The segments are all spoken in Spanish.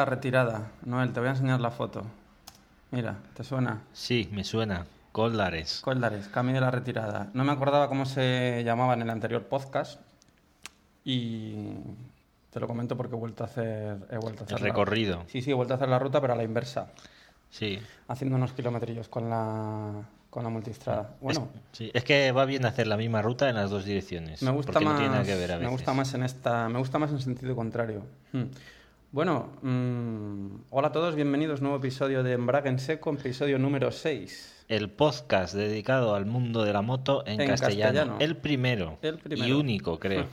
La retirada. Noel, te voy a enseñar la foto. Mira, ¿te suena? Sí, me suena. Coldares. Coldares, Camí de la retirada. No me acordaba cómo se llamaba en el anterior podcast y te lo comento porque he vuelto a hacer, he vuelto a hacer El la- recorrido. Sí, sí, he vuelto a hacer la ruta, pero a la inversa, Sí. haciendo unos kilometrillos con la con la multistrada. Bueno, Sí, es que va bien hacer la misma ruta en las dos direcciones. me gusta porque más no tiene nada que ver a me veces. gusta más en esta, me gusta más en sentido contrario. Hmm. Bueno, mm, hola a todos, bienvenidos a un nuevo episodio de Embrague en Seco, episodio número 6. El podcast dedicado al mundo de la moto en, En castellano. castellano. El primero. El primero. Y único, creo.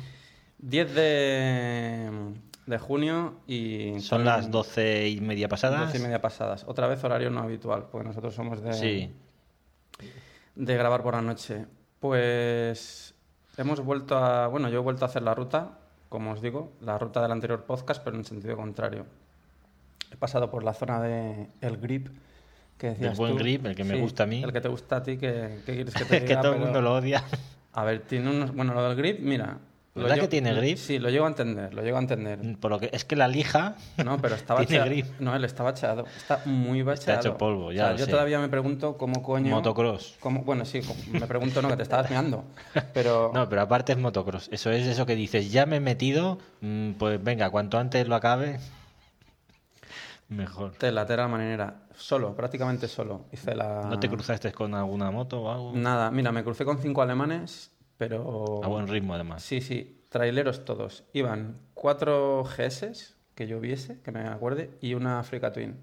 10 de, de junio y Son las doce y media pasadas. 12 y media pasadas. Otra vez horario no habitual, porque nosotros somos de, Sí. de grabar por la noche. Pues hemos vuelto a. Bueno, yo he vuelto a hacer la ruta, como os digo, la ruta del anterior podcast, pero en sentido contrario. He pasado por la zona de El Grip, que decías Del buen tú. grip, el que me Sí, gusta a mí. El que te gusta a ti, que, que quieres que te que diga, todo el pero- mundo lo odia. A ver, tiene unos. Bueno, lo del grip, mira. Lo ¿Verdad que llevo- tiene grip? Sí, lo llego a entender, lo llego a entender. Por lo que es que la lija. No, pero estaba Tiene bacheado. grip. No, él está bacheado. Está muy bacheado. hecho polvo, ya O sea, lo yo sé. todavía me pregunto cómo coño. Motocross. cómo- bueno, sí, me pregunto, no, que te estabas meando. Pero. No, pero aparte es motocross. Eso es eso que dices, ya me he metido, mm, pues venga, cuanto antes lo acabe, mejor. De la tera marinera. Solo, prácticamente solo. Hice la. ¿No te cruzaste con alguna moto o algo? Nada, mira, me crucé con cinco alemanes, pero. A buen ritmo, además. Sí, sí, traileros todos. Iban cuatro GS que yo viese, que me acuerde, y una Africa Twin.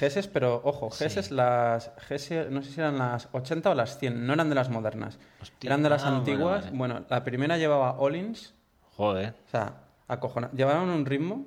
GS, pero ojo, GS las GS, no sé si eran las 80 o las 100, no eran de las modernas. Hostia, eran de las ah, antiguas. vale. Bueno, la primera llevaba Allins, Joder. o sea, acojona. Llevaban un ritmo.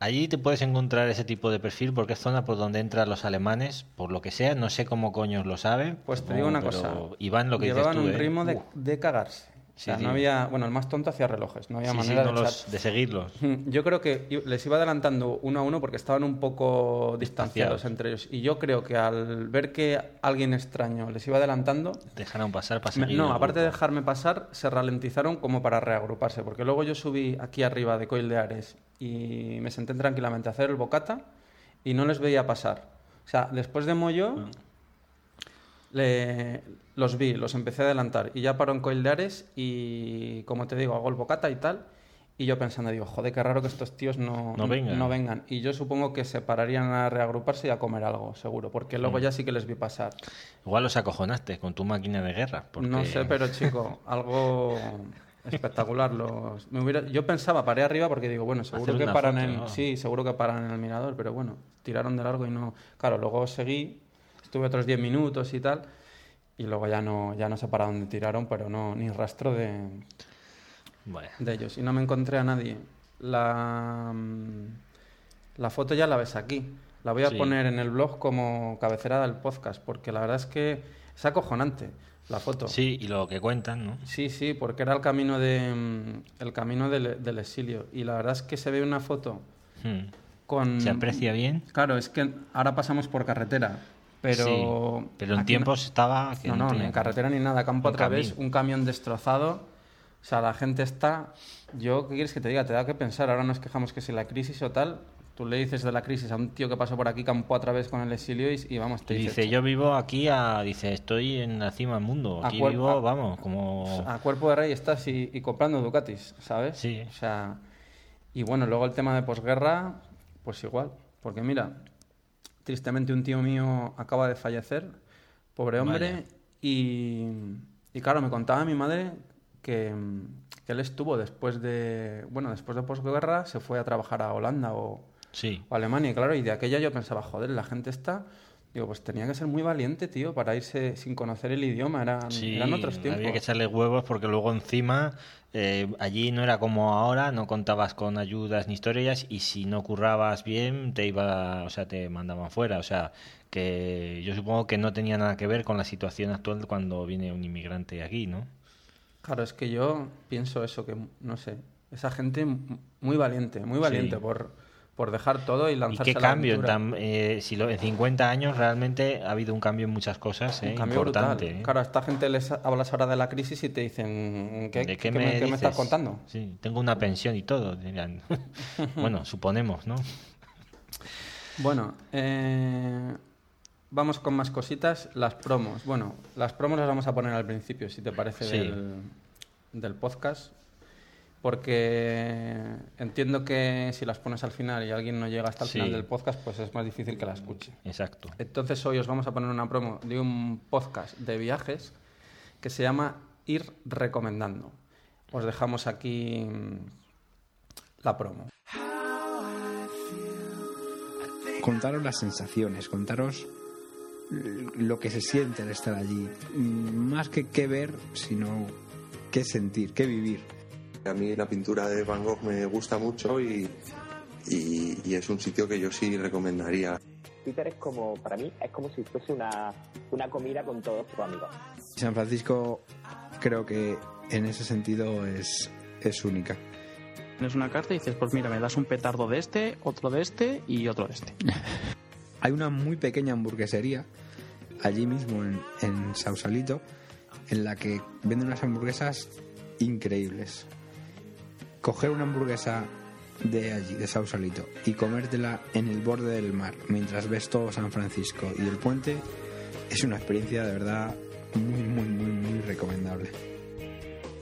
Allí te puedes encontrar ese tipo de perfil porque es zona por donde entran los alemanes, por lo que sea, no sé cómo coños lo saben. Pues te digo una pero cosa. Iván, lo que llevaban dices tú, un ¿eh? ritmo de, de cagarse. O sea, Sí, no había. Bueno, el más tonto hacía relojes, no había sí, manera no de los- echar- de seguirlos. Yo creo que les iba adelantando uno a uno porque estaban un poco distanciados Distanciados. entre ellos. Y yo creo que al ver que alguien extraño les iba adelantando, Dejaron pasar para seguir no, aparte de dejarme pasar, se ralentizaron como para reagruparse. Porque luego yo subí aquí arriba de Coil de Ares y me senté tranquilamente a hacer el bocata y no les veía pasar. O sea, después de Moyo, Ah. Le- los vi, los empecé a adelantar y ya paró en Coil de Ares y, como te digo, hago el bocata y tal. Y yo pensando, digo, joder, qué raro que estos tíos no, No vengan. no vengan. Y yo supongo que se pararían a reagruparse y a comer algo, seguro, porque Mm. luego ya sí que les vi pasar. Igual los acojonaste con tu máquina de guerra. Porque... No sé, pero chico, algo espectacular. Los, me hubiera- yo pensaba, paré arriba porque digo, bueno, seguro Hacer que paran foto, en, ¿no? sí, seguro que paran en el mirador, pero bueno, tiraron de largo y no. Claro, luego seguí, estuve otros 10 minutos y tal, y luego ya no, ya no sé para dónde tiraron, pero no, ni rastro de, Bueno, de ellos. Y no me encontré a nadie. La, mm, la foto ya la ves aquí. La voy a Sí. poner en el blog como cabecera del podcast, porque la verdad es que es acojonante la foto. sí, y lo que cuentan, ¿no? Sí, sí, porque era el camino de mm, el camino del, del exilio y la verdad es que se ve una foto Hmm. con Se aprecia bien. Claro, es que ahora pasamos por carretera, pero Sí, pero en tiempos estaba... que no, no, ni carretera ni nada, campo vez, camino. un camión destrozado. O sea, la gente está yo, ¿qué quieres que te diga? Te da que pensar, ahora nos quejamos que si la crisis o tal, Tú le dices de la crisis a un tío que pasó por aquí, campó a través con el exilio y, y vamos, te Y dice, dice, yo vivo aquí, a, dice, estoy en la cima del mundo. A Aquí cuer- vivo, a- vamos, como... a cuerpo de rey estás y, y comprando Ducatis, ¿sabes? Sí. O sea, y bueno, luego el tema de posguerra, pues igual. Porque mira, tristemente un tío mío acaba de fallecer, pobre hombre, y, y claro, me contaba mi madre que, que él estuvo después de, bueno, después de posguerra, se fue a trabajar a Holanda o, Sí. o Alemania, y claro, y de aquella yo pensaba, joder, la gente está... Digo, pues tenía que ser muy valiente, tío, para irse sin conocer el idioma. Eran, Sí, eran otros tiempos. había que echarle huevos porque luego encima eh, allí no era como ahora, no contabas con ayudas ni historias y si no currabas bien te iba, o sea, te mandaban fuera, o sea, que yo supongo que no tenía nada que ver con la situación actual cuando viene un inmigrante aquí, ¿no? Claro, es que yo pienso eso, que no sé, esa gente muy valiente, muy valiente Sí. por, por dejar todo y Y lanzarse qué a la cambio, tan- eh, si lo, en 50 años realmente ha habido un cambio en muchas cosas, Un eh, cambio importante. brutal. eh. Claro, a esta gente les hablas ahora de la crisis y te dicen, ¿qué, ¿De qué qué, me, qué estás contando? Sí, tengo una pensión y todo. bueno, suponemos, ¿no? Bueno, eh, vamos con más cositas. Las promos. Bueno, las promos las vamos a poner al principio, si te parece, Sí. del, del podcast. Porque entiendo que si las pones al final y alguien no llega hasta el Sí. final del podcast, pues es más difícil que la escuche. Exacto. Entonces hoy os vamos a poner una promo de un podcast de viajes que se llama Ir Recomendando. Os dejamos aquí mm, la promo. contaros las sensaciones, contaros lo que se siente al estar allí. Mm, Más que qué ver, sino qué sentir, qué vivir. A mí la pintura de Van Gogh me gusta mucho y, y- y es un sitio que yo sí recomendaría. Twitter es como, para mí, es como si fuese una, una comida con todos tus amigos. San Francisco creo que en ese sentido es, es única. Tienes una carta y dices, pues mira, me das un petardo de este, otro de este y otro de este. Hay una muy pequeña hamburguesería allí mismo en, en Sausalito en la que venden unas hamburguesas increíbles. Coger una hamburguesa de allí, de Sausalito, y comértela en el borde del mar mientras ves todo San Francisco y el puente es una experiencia de verdad muy, muy, muy, muy recomendable.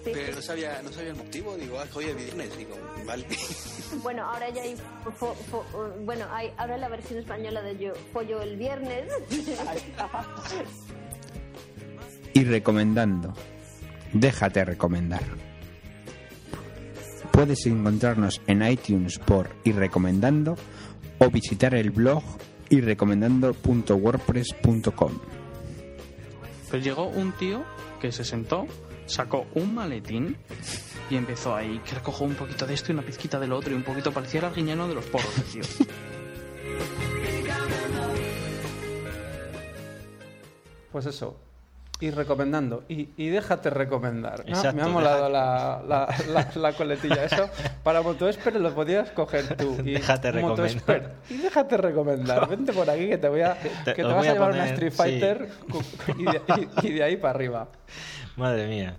Pero no sabía, no sabía el motivo, digo, ah, hoy es viernes, digo, vale. Bueno, ahora ya hay, fo- fo- bueno, hay ahora la versión española de yo pollo el viernes. Y recomendando, déjate recomendar. Puedes encontrarnos en iTunes por y recomendando o visitar el blog irrecomendando.wordpress.com. Pues llegó un tío que se sentó, sacó un maletín y empezó ahí, que recojo un poquito de esto y una pizquita del otro y un poquito parecía el arguiñano de los porros, el tío. Pues eso, ir recomendando. Y, y déjate recomendar. ¿no? Exacto, Me ha molado la, la, la- la coletilla. Eso para MotoEsper lo podías coger tú. Y Déjate recomendar. Y déjate recomendar. Vente por aquí que te voy a, que te vas voy a llevar una poner- Street sí. Fighter y, de, y- y de ahí para arriba. Madre mía.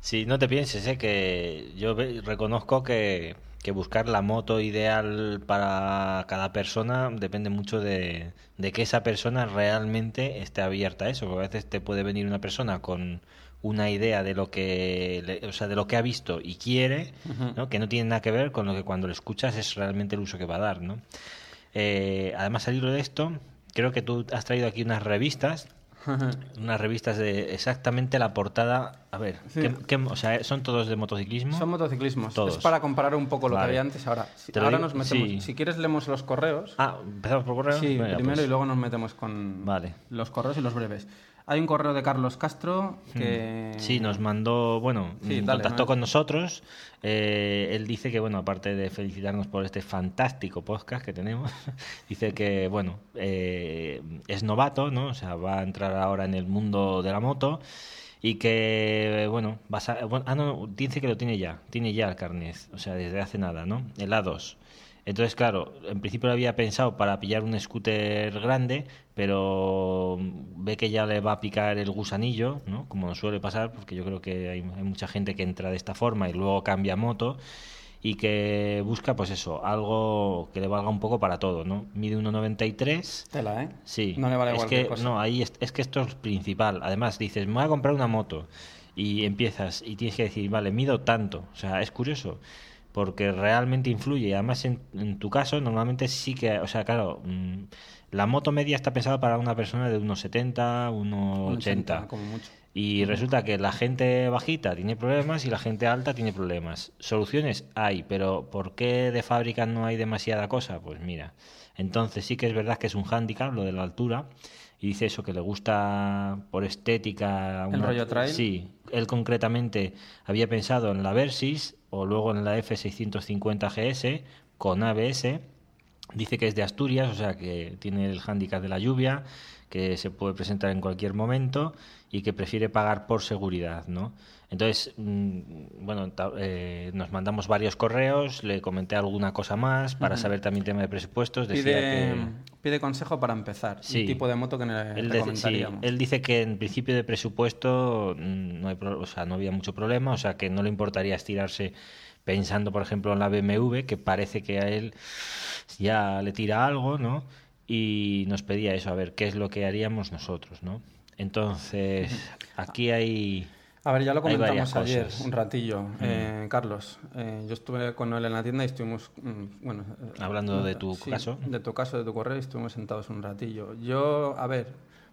Sí, no te pienses, ¿eh? que yo reconozco que, que buscar la moto ideal para cada persona depende mucho de, de que esa persona realmente esté abierta a eso. Porque a veces te puede venir una persona con una idea de lo que o sea, de lo que ha visto y quiere, ¿no? que no tiene nada que ver con lo que cuando lo escuchas es realmente el uso que va a dar, ¿no? Eh, además, al hilo de esto, creo que tú has traído aquí unas revistas unas revistas de exactamente la portada. A ver, Sí. ¿qué- qué- o sea, ¿son todos de motociclismo? Son motociclismos. Todos. Es para comparar un poco lo Vale. que había antes. Ahora, ahora nos metemos. sí. Si quieres, leemos los correos. Ah, empezamos por correo. Sí, Venga, primero pues. y luego nos metemos con Vale. los correos y los breves. Hay un correo de Carlos Castro que... Sí, nos mandó, bueno, Sí, mm, dale, contactó ¿no? con nosotros. Eh, él dice que, bueno, aparte de felicitarnos por este fantástico podcast que tenemos, dice que, bueno, eh, es novato, ¿no? O sea, va a entrar ahora en el mundo de la moto y que, bueno, vas a, bueno, ah, no, dice que lo tiene ya, tiene ya el carnet, o sea, desde hace nada, ¿no? El A2. Entonces, claro, en principio lo había pensado para pillar un scooter grande, pero ve que ya le va a picar el gusanillo, ¿no? Como nos suele pasar, porque yo creo que hay, hay mucha gente que entra de esta forma y luego cambia moto. y que busca, pues eso, algo que le valga un poco para todo, ¿no? Mide 1,93. Tela, ¿eh? Sí. No le vale es que, cosa. No, ahí es, es que esto es principal. Además, dices, me voy a comprar una moto y empiezas y tienes que decir, vale, mido tanto. O sea, es curioso porque realmente influye. Y además, en, en tu caso, normalmente sí que, o sea, claro, mm, la moto media está pensada para una persona de unos 70, unos 80. como mucho. Y resulta que la gente bajita tiene problemas y la gente alta tiene problemas. Soluciones hay, pero ¿por qué de fábrica no hay demasiada cosa? Pues mira, entonces sí que es verdad que es un hándicap lo de la altura. Y dice eso, que le gusta por estética... ¿El rollo trail? Sí, él concretamente había pensado en la Versys o luego en la F650 GS con ABS. Dice que es de Asturias, o sea que tiene el hándicap de la lluvia, que se puede presentar en cualquier momento y que prefiere pagar por seguridad, ¿no? Entonces, mm, bueno, eh, nos mandamos varios correos, le comenté alguna cosa más para saber también tema de presupuestos. Decía Pide, que... pide consejo para empezar. Sí. Tipo de moto que le Él, dice- sí, recomendaríamos. él dice que en principio de presupuesto mm, no, hay pro- o sea, no había mucho problema, o sea que no le importaría estirarse pensando, por ejemplo, en la BMW, que parece que a él ya le tira algo, ¿no? Y nos pedía eso, a ver qué es lo que haríamos nosotros, ¿no? Entonces, aquí hay... A ver, ya lo comentamos ayer, cosas. un ratillo. Eh, Carlos, eh, yo estuve con él en la tienda y estuvimos, mm, bueno... eh, Hablando de tu sí, caso. De tu caso, de tu correo, y estuvimos sentados un ratillo. Yo, a ver,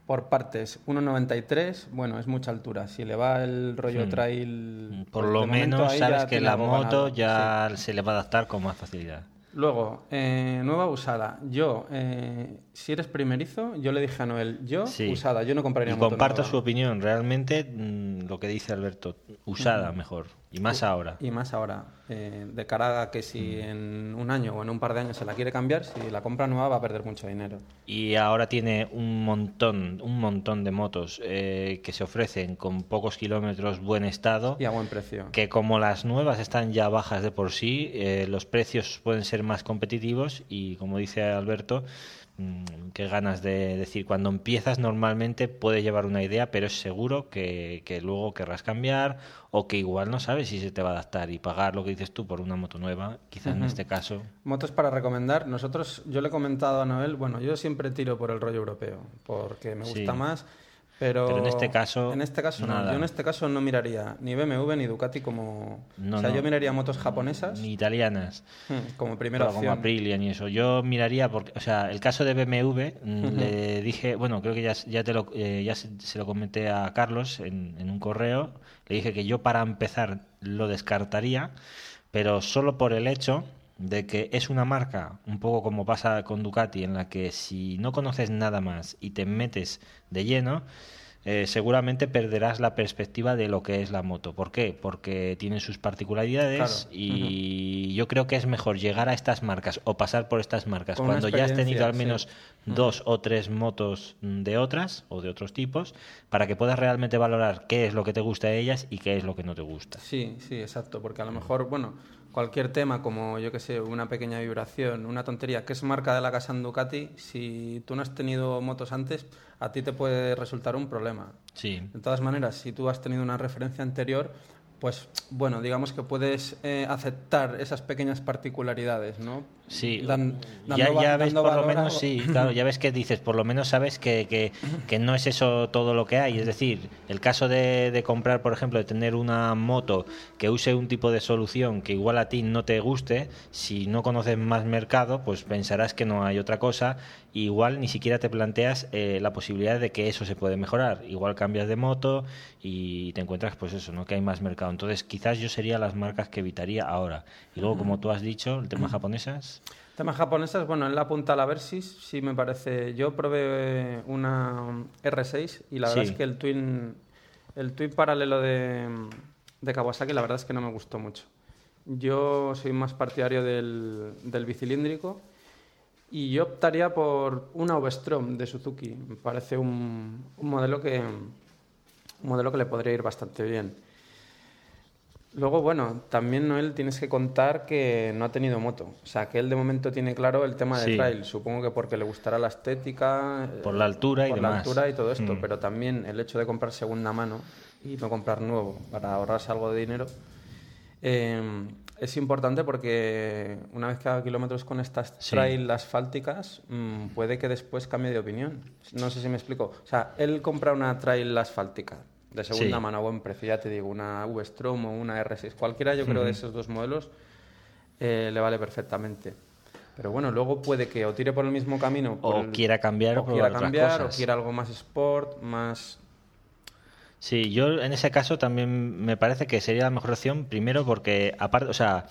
por partes, 1,93, bueno, es mucha altura. Si le va el rollo Hmm. trail... Por pues lo menos sabes que la moto ganado, ya se le va a adaptar con más facilidad. Luego, eh, nueva usada. Yo, eh, si eres primerizo, yo le dije a Noel, yo Sí. usada, yo no compraría Y moto comparto nueva. su opinión. Realmente, mm, lo que dice Alberto, usada mejor. Y más ahora. Y más ahora, eh, de cara a que si en un año o en un par de años se la quiere cambiar, si la compra nueva va a perder mucho dinero. Y ahora tiene un montón, un montón de motos eh, que se ofrecen con pocos kilómetros, buen estado. Y a buen precio. Que como las nuevas están ya bajas de por sí, eh, los precios pueden ser más competitivos y como dice Alberto, mm, qué ganas de decir, cuando empiezas normalmente puedes llevar una idea, pero es seguro que, que luego querrás cambiar o que igual no sabes si se te va a adaptar y pagar lo que dices tú por una moto nueva, quizás en este caso. Motos para recomendar. Nosotros, yo le he comentado a Noel, bueno, yo siempre tiro por el rollo europeo, porque me gusta Sí. más. Pero, Pero en este caso, en este caso no. Yo en este caso no miraría ni BMW ni Ducati como... No, o sea, no. yo miraría motos japonesas Ni italianas. hmm, como primera Claro, como opción. Aprilian y eso. Yo miraría, porque, o sea, el caso de BMW, mm, le dije, bueno, creo que ya, ya, te lo, eh, ya se, se lo comenté a Carlos en, en un correo, le dije que yo para empezar lo descartaría, pero solo por el hecho de que es una marca, un poco como pasa con Ducati, en la que si no conoces nada más y te metes de lleno, eh, seguramente perderás la perspectiva de lo que es la moto. ¿Por qué? Porque tiene sus particularidades Claro. y yo creo que es mejor llegar a estas marcas o pasar por estas marcas Con cuando ya has tenido al menos sí. dos o tres motos de otras o de otros tipos para que puedas realmente valorar qué es lo que te gusta de ellas y qué es lo que no te gusta. Sí, sí, exacto, porque a lo mejor, bueno, cualquier tema como, yo que sé, una pequeña vibración, una tontería, que es marca de la casa en Ducati, si tú no has tenido motos antes, a ti te puede resultar un problema. Sí. De todas maneras, si tú has tenido una referencia anterior, pues bueno, digamos que puedes eh, aceptar esas pequeñas particularidades, ¿no? Sí, Dan- ya, ya ves por lo a- menos, sí, claro, ya ves que dices, por lo menos sabes que, que, que no es eso todo lo que hay. Es decir, el caso de, de comprar, por ejemplo, de tener una moto que use un tipo de solución que igual a ti no te guste, si no conoces más mercado, pues pensarás que no hay otra cosa. Igual ni siquiera te planteas eh, la posibilidad de que eso se puede mejorar. Igual cambias de moto y te encuentras, pues eso, ¿no? Que hay más mercado. Entonces, quizás yo sería las marcas que evitaría ahora. Y luego, como tú has dicho, el tema japonesas. Temas japonesas, bueno, él apunta a la Versys, sí me parece. Yo probé una R6 y la verdad Sí. es que el twin, el twin paralelo de, de Kawasaki, la verdad es que no me gustó mucho. Yo soy más partidario del, del bicilíndrico y yo optaría por una V-Strom de Suzuki. Me parece un, un modelo que un modelo que le podría ir bastante bien. Luego, bueno, también Noel tienes que contar que no ha tenido moto. O sea, que él de momento tiene claro el tema de Sí. trail. Supongo que porque le gustará la estética. eh, Por la altura y por la altura y todo esto. Mm. Pero también el hecho de comprar segunda mano y no comprar nuevo para ahorrarse algo de dinero. eh, es importante porque una vez que haga kilómetros con estas Sí. trail asfálticas, mm, puede que después cambie de opinión. No sé si me explico. O sea, él compra una trail asfáltica de segunda Sí. mano a buen precio, ya te digo, una V-Strom o una R6, cualquiera yo creo de esos dos modelos eh, le vale perfectamente. Pero bueno, luego puede que o tire por el mismo camino por O el- quiera cambiar o quiera otras cambiar o quiera algo más sport, más Sí, yo en ese caso también me parece que sería la mejor opción, primero porque aparte, o sea,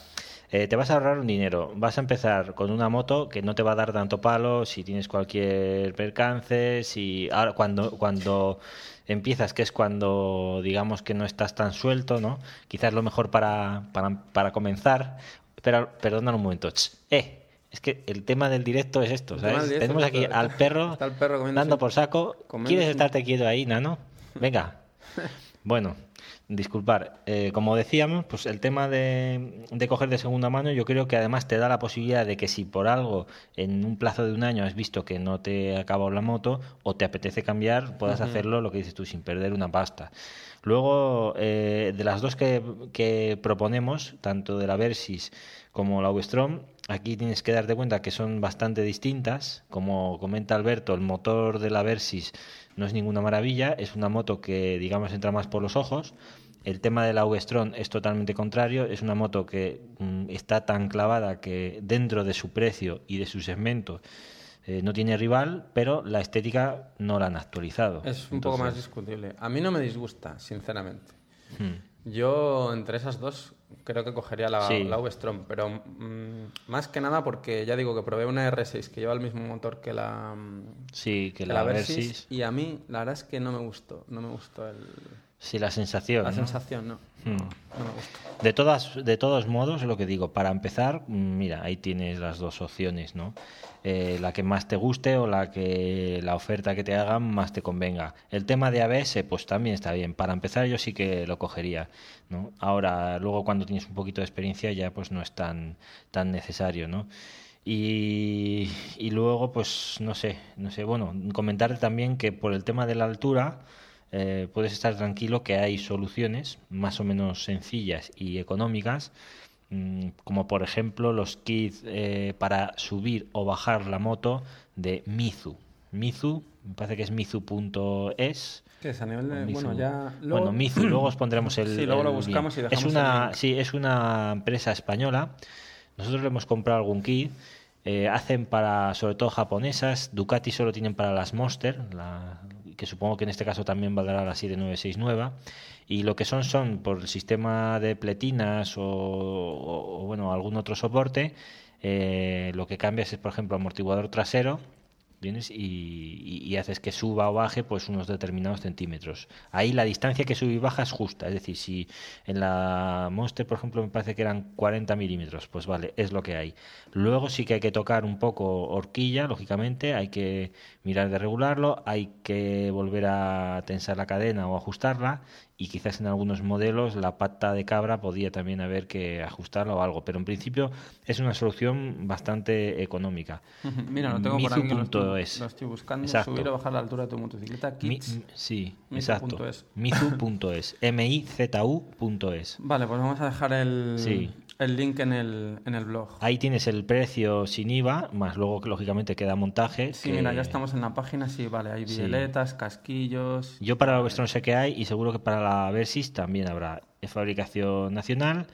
eh, te vas a ahorrar un dinero, vas a empezar con una moto que no te va a dar tanto palo si tienes cualquier percance, si ahora cuando cuando empiezas, que es cuando digamos que no estás tan suelto, ¿no? Quizás lo mejor para, para, para comenzar, pero perdona un momento, eh, es que el tema del directo es esto, ¿sabes? directo Tenemos aquí al perro, perro dando por saco. ¿Quieres estarte quieto ahí, nano? Venga. Bueno, disculpar. Eh, como decíamos, pues el tema de, de coger de segunda mano, yo creo que además te da la posibilidad de que si por algo en un plazo de un año has visto que no te ha acabado la moto o te apetece cambiar, puedas hacerlo, lo que dices tú, sin perder una pasta. Luego, eh, de las dos que, que proponemos, tanto de la Versys como la Westrom, aquí tienes que darte cuenta que son bastante distintas. Como comenta Alberto, el motor de la Versys no es ninguna maravilla, es una moto que, digamos, entra más por los ojos. El tema de la Westrom es totalmente contrario, es una moto que mm, está tan clavada que dentro de su precio y de su segmento eh, no tiene rival, pero la estética no la han actualizado. Es un poco más discutible. A mí no me disgusta, sinceramente. hmm. Yo, entre esas dos, creo que cogería la, Sí. la V-Strom, pero mm, más que nada porque ya digo que probé una R6 que lleva el mismo motor que la, Sí, que que la, Versys, Versys, y a mí la verdad es que no me gustó, no me gustó el- sí, la sensación. la ¿no? sensación, no, Hmm. no me gustó. De todas, de todos modos, lo que digo, para empezar, mm, mira, ahí tienes las dos opciones, ¿no? Eh, la que más te guste o la que la oferta que te hagan más te convenga. El tema de ABS, pues también está bien. Para empezar, yo sí que lo cogería, ¿no? Ahora, luego cuando tienes un poquito de experiencia, ya pues no es tan, tan necesario, ¿no? Y, y luego, pues no sé, no sé, bueno, comentarte también que por el tema de la altura, eh, puedes estar tranquilo que hay soluciones más o menos sencillas y económicas, mm, como por ejemplo los kits eh, para subir o bajar la moto de Mizu. Mizu, me parece que es mizu.es. ¿Qué es a nivel de...? Mizu. Bueno, ya... Bueno, Mizu, luego os pondremos el. Sí, luego lo buscamos link. y es dejamos el una, link. Sí, es una empresa española. Nosotros le hemos comprado algún kit. Eh, hacen para, sobre todo japonesas. Ducati solo tienen para las Monster, la- que supongo que en este caso también valdrá la 7969. Y lo que son son por el sistema de pletinas o, bueno algún otro soporte. eh, lo que cambias es, por ejemplo, amortiguador trasero Y- y haces que suba o baje pues unos determinados centímetros. Ahí la distancia que sube y baja es justa. Es decir, si en la Monster, por ejemplo, me parece que eran 40 milímetros, pues vale, es lo que hay. Luego sí que hay que tocar un poco horquilla, lógicamente, hay que mirar de regularlo, hay que volver a tensar la cadena o ajustarla y quizás en algunos modelos la pata de cabra podía también haber que ajustarla o algo, pero en principio es una solución bastante económica. Mira, lo tengo por aquí, lo estoy, Mizu.es. lo estoy buscando, Exacto. subir o bajar la altura de tu motocicleta, Mi- kits. m- sí, Mizu exacto. punto es. Mizu.es. M-I-Z-U.es. Vale, pues vamos a dejar el, Sí. el link en el, en el blog. Ahí tienes el precio sin IVA, más luego que lógicamente queda montaje. Sí, que- mira, ya estamos en la página, sí, vale, hay Sí. violetas, casquillos... Yo para la Westron sé que hay y seguro que para la Versys también habrá. Fabricación nacional,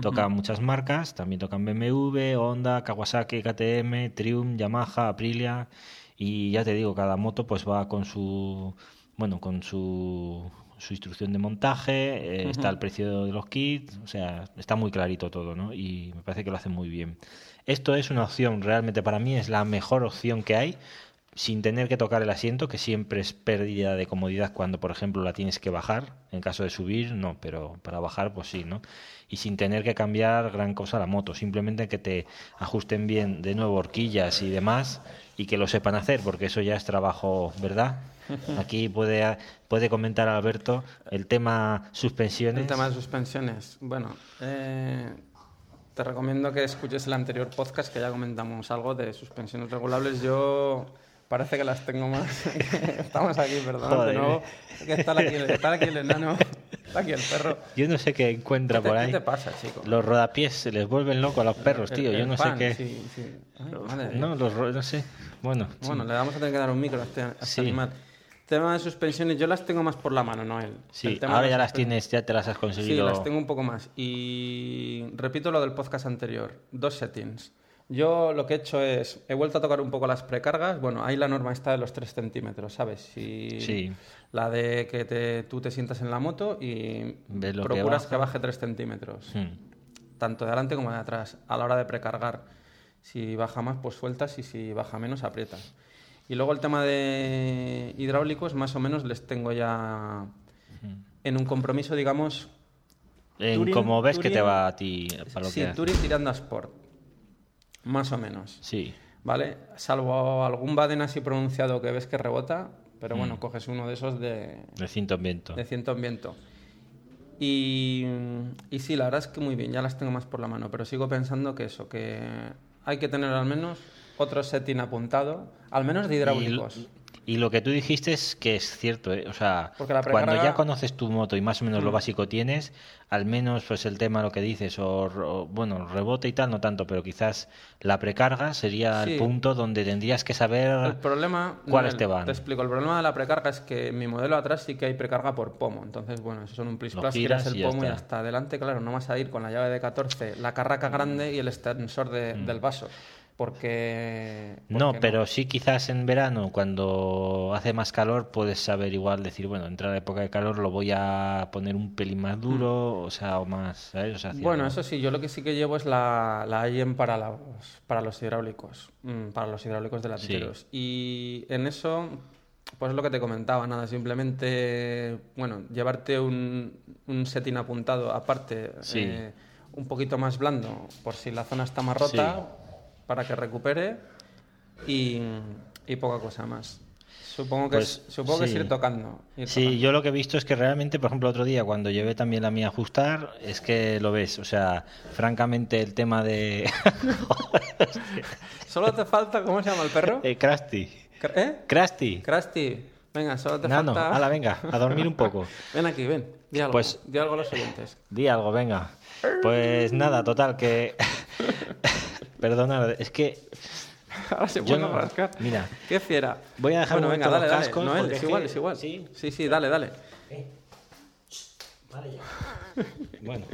tocan muchas marcas, también tocan BMW, Honda, Kawasaki, KTM, Triumph, Yamaha, Aprilia y ya te digo, cada moto pues va con su bueno, con su su instrucción de montaje, eh, está el precio de los kits, o sea, está muy clarito todo, ¿no? Y me parece que lo hacen muy bien. Esto es una opción, realmente para mí es la mejor opción que hay sin tener que tocar el asiento, que siempre es pérdida de comodidad cuando, por ejemplo, la tienes que bajar. En caso de subir, no, pero para bajar, pues sí, ¿no? Y sin tener que cambiar gran cosa la moto, simplemente que te ajusten bien de nuevo horquillas y demás y que lo sepan hacer, porque eso ya es trabajo, ¿verdad? Aquí puede, puede comentar Alberto el tema suspensiones. El tema de suspensiones. Bueno, eh, te recomiendo que escuches el anterior podcast que ya comentamos algo de suspensiones regulables. Yo parece que las tengo más. Estamos aquí, perdón, Joder. de nuevo. Que está aquí, está aquí el enano. Está aquí el perro. Yo no sé qué encuentra ¿Qué te, por qué ahí. te pasa, chico? Los rodapiés se les vuelven locos a los perros, tío. El- Yo no sé qué. sí, sí. Ay, madre No, los no sé. Bueno, Bueno, le vamos a tener que dar un micro a este, a este Sí. animal. Tema de suspensiones, yo las tengo más por la mano, Noel. sí, El tema ahora ya las tienes, ya te las has Sí, conseguido. las tengo un poco más. Y repito lo del podcast anterior. Dos settings. Yo lo que he hecho es, he vuelto a tocar un poco las precargas. Bueno, ahí la norma está de los 3 centímetros, ¿sabes? Si Sí. La de que te- tú te sientas en la moto y que procuras que baje 3 centímetros. Hmm. Tanto de adelante como de atrás. A la hora de precargar. Si baja más, pues sueltas y si baja menos, aprietas. Y luego el tema de hidráulicos, más o menos les tengo ya en un compromiso, digamos, En como ves que te va a ti para lo sí, que tirando a Sport. Más o menos. Sí. ¿Vale? Salvo algún Baden así pronunciado que ves que rebota, pero Mm. bueno, coges uno de esos de, De cinto en viento. de ciento en viento. Y, y sí, la verdad es que muy bien, ya las tengo más por la mano, pero sigo pensando que eso, que hay que tener al menos otro setting apuntado, al menos de hidráulicos. Y lo que tú dijiste es que es cierto, ¿eh? o sea, cuando ya conoces tu moto y más o menos lo Mm. básico tienes, al menos pues el tema lo que dices, o, o, bueno, rebote y tal, no tanto, pero quizás la precarga sería Sí. el punto donde tendrías que saber El problema. cuáles te van. Te explico. El problema de la precarga es que en mi modelo atrás sí que hay precarga por pomo. Entonces, bueno, eso son un plis plas, giras giras el y pomo y hasta adelante, claro, no vas a ir con la llave de 14, la carraca grande y el extensor de- Mm. del vaso. Porque. No, pero sí quizás en verano, cuando hace más calor, puedes saber igual decir, bueno, entra la época de calor, lo voy a poner un pelín más duro, o sea, o más, ¿sabes? O sea, Mm. Bueno, eso sí, yo lo que sí que llevo es la, la IEM para, los, para los hidráulicos, mm, para los hidráulicos delanteros. Y en eso, pues es lo que te comentaba, nada, simplemente, bueno, llevarte un, un setting apuntado aparte, Sí. eh, un poquito más blando, por si la zona está más rota, Sí. Para que recupere y, y poca cosa más. Supongo que, Pues, es, supongo que es ir tocando. ir Sí, tocando. yo lo que he visto es que realmente, por ejemplo, otro día cuando llevé también la mía a ajustar, es que lo ves, o sea, francamente el tema de... Solo te falta, ¿cómo se llama el perro? eh, Krusty. ¿Eh? Krusty. Krusty, venga, solo te Nano, falta... ala, venga, a dormir un poco. Ven aquí, ven, di algo, Pues- di algo a los oyentes. Di algo, venga. Pues nada, total, que... Perdona, es que Ahora se puede no- rascar. mira. Qué fiera. Voy a dejar bueno, venga, dale, los dale. cascos, porque es igual, es igual. ¿sí? sí, sí, dale, dale. Bueno,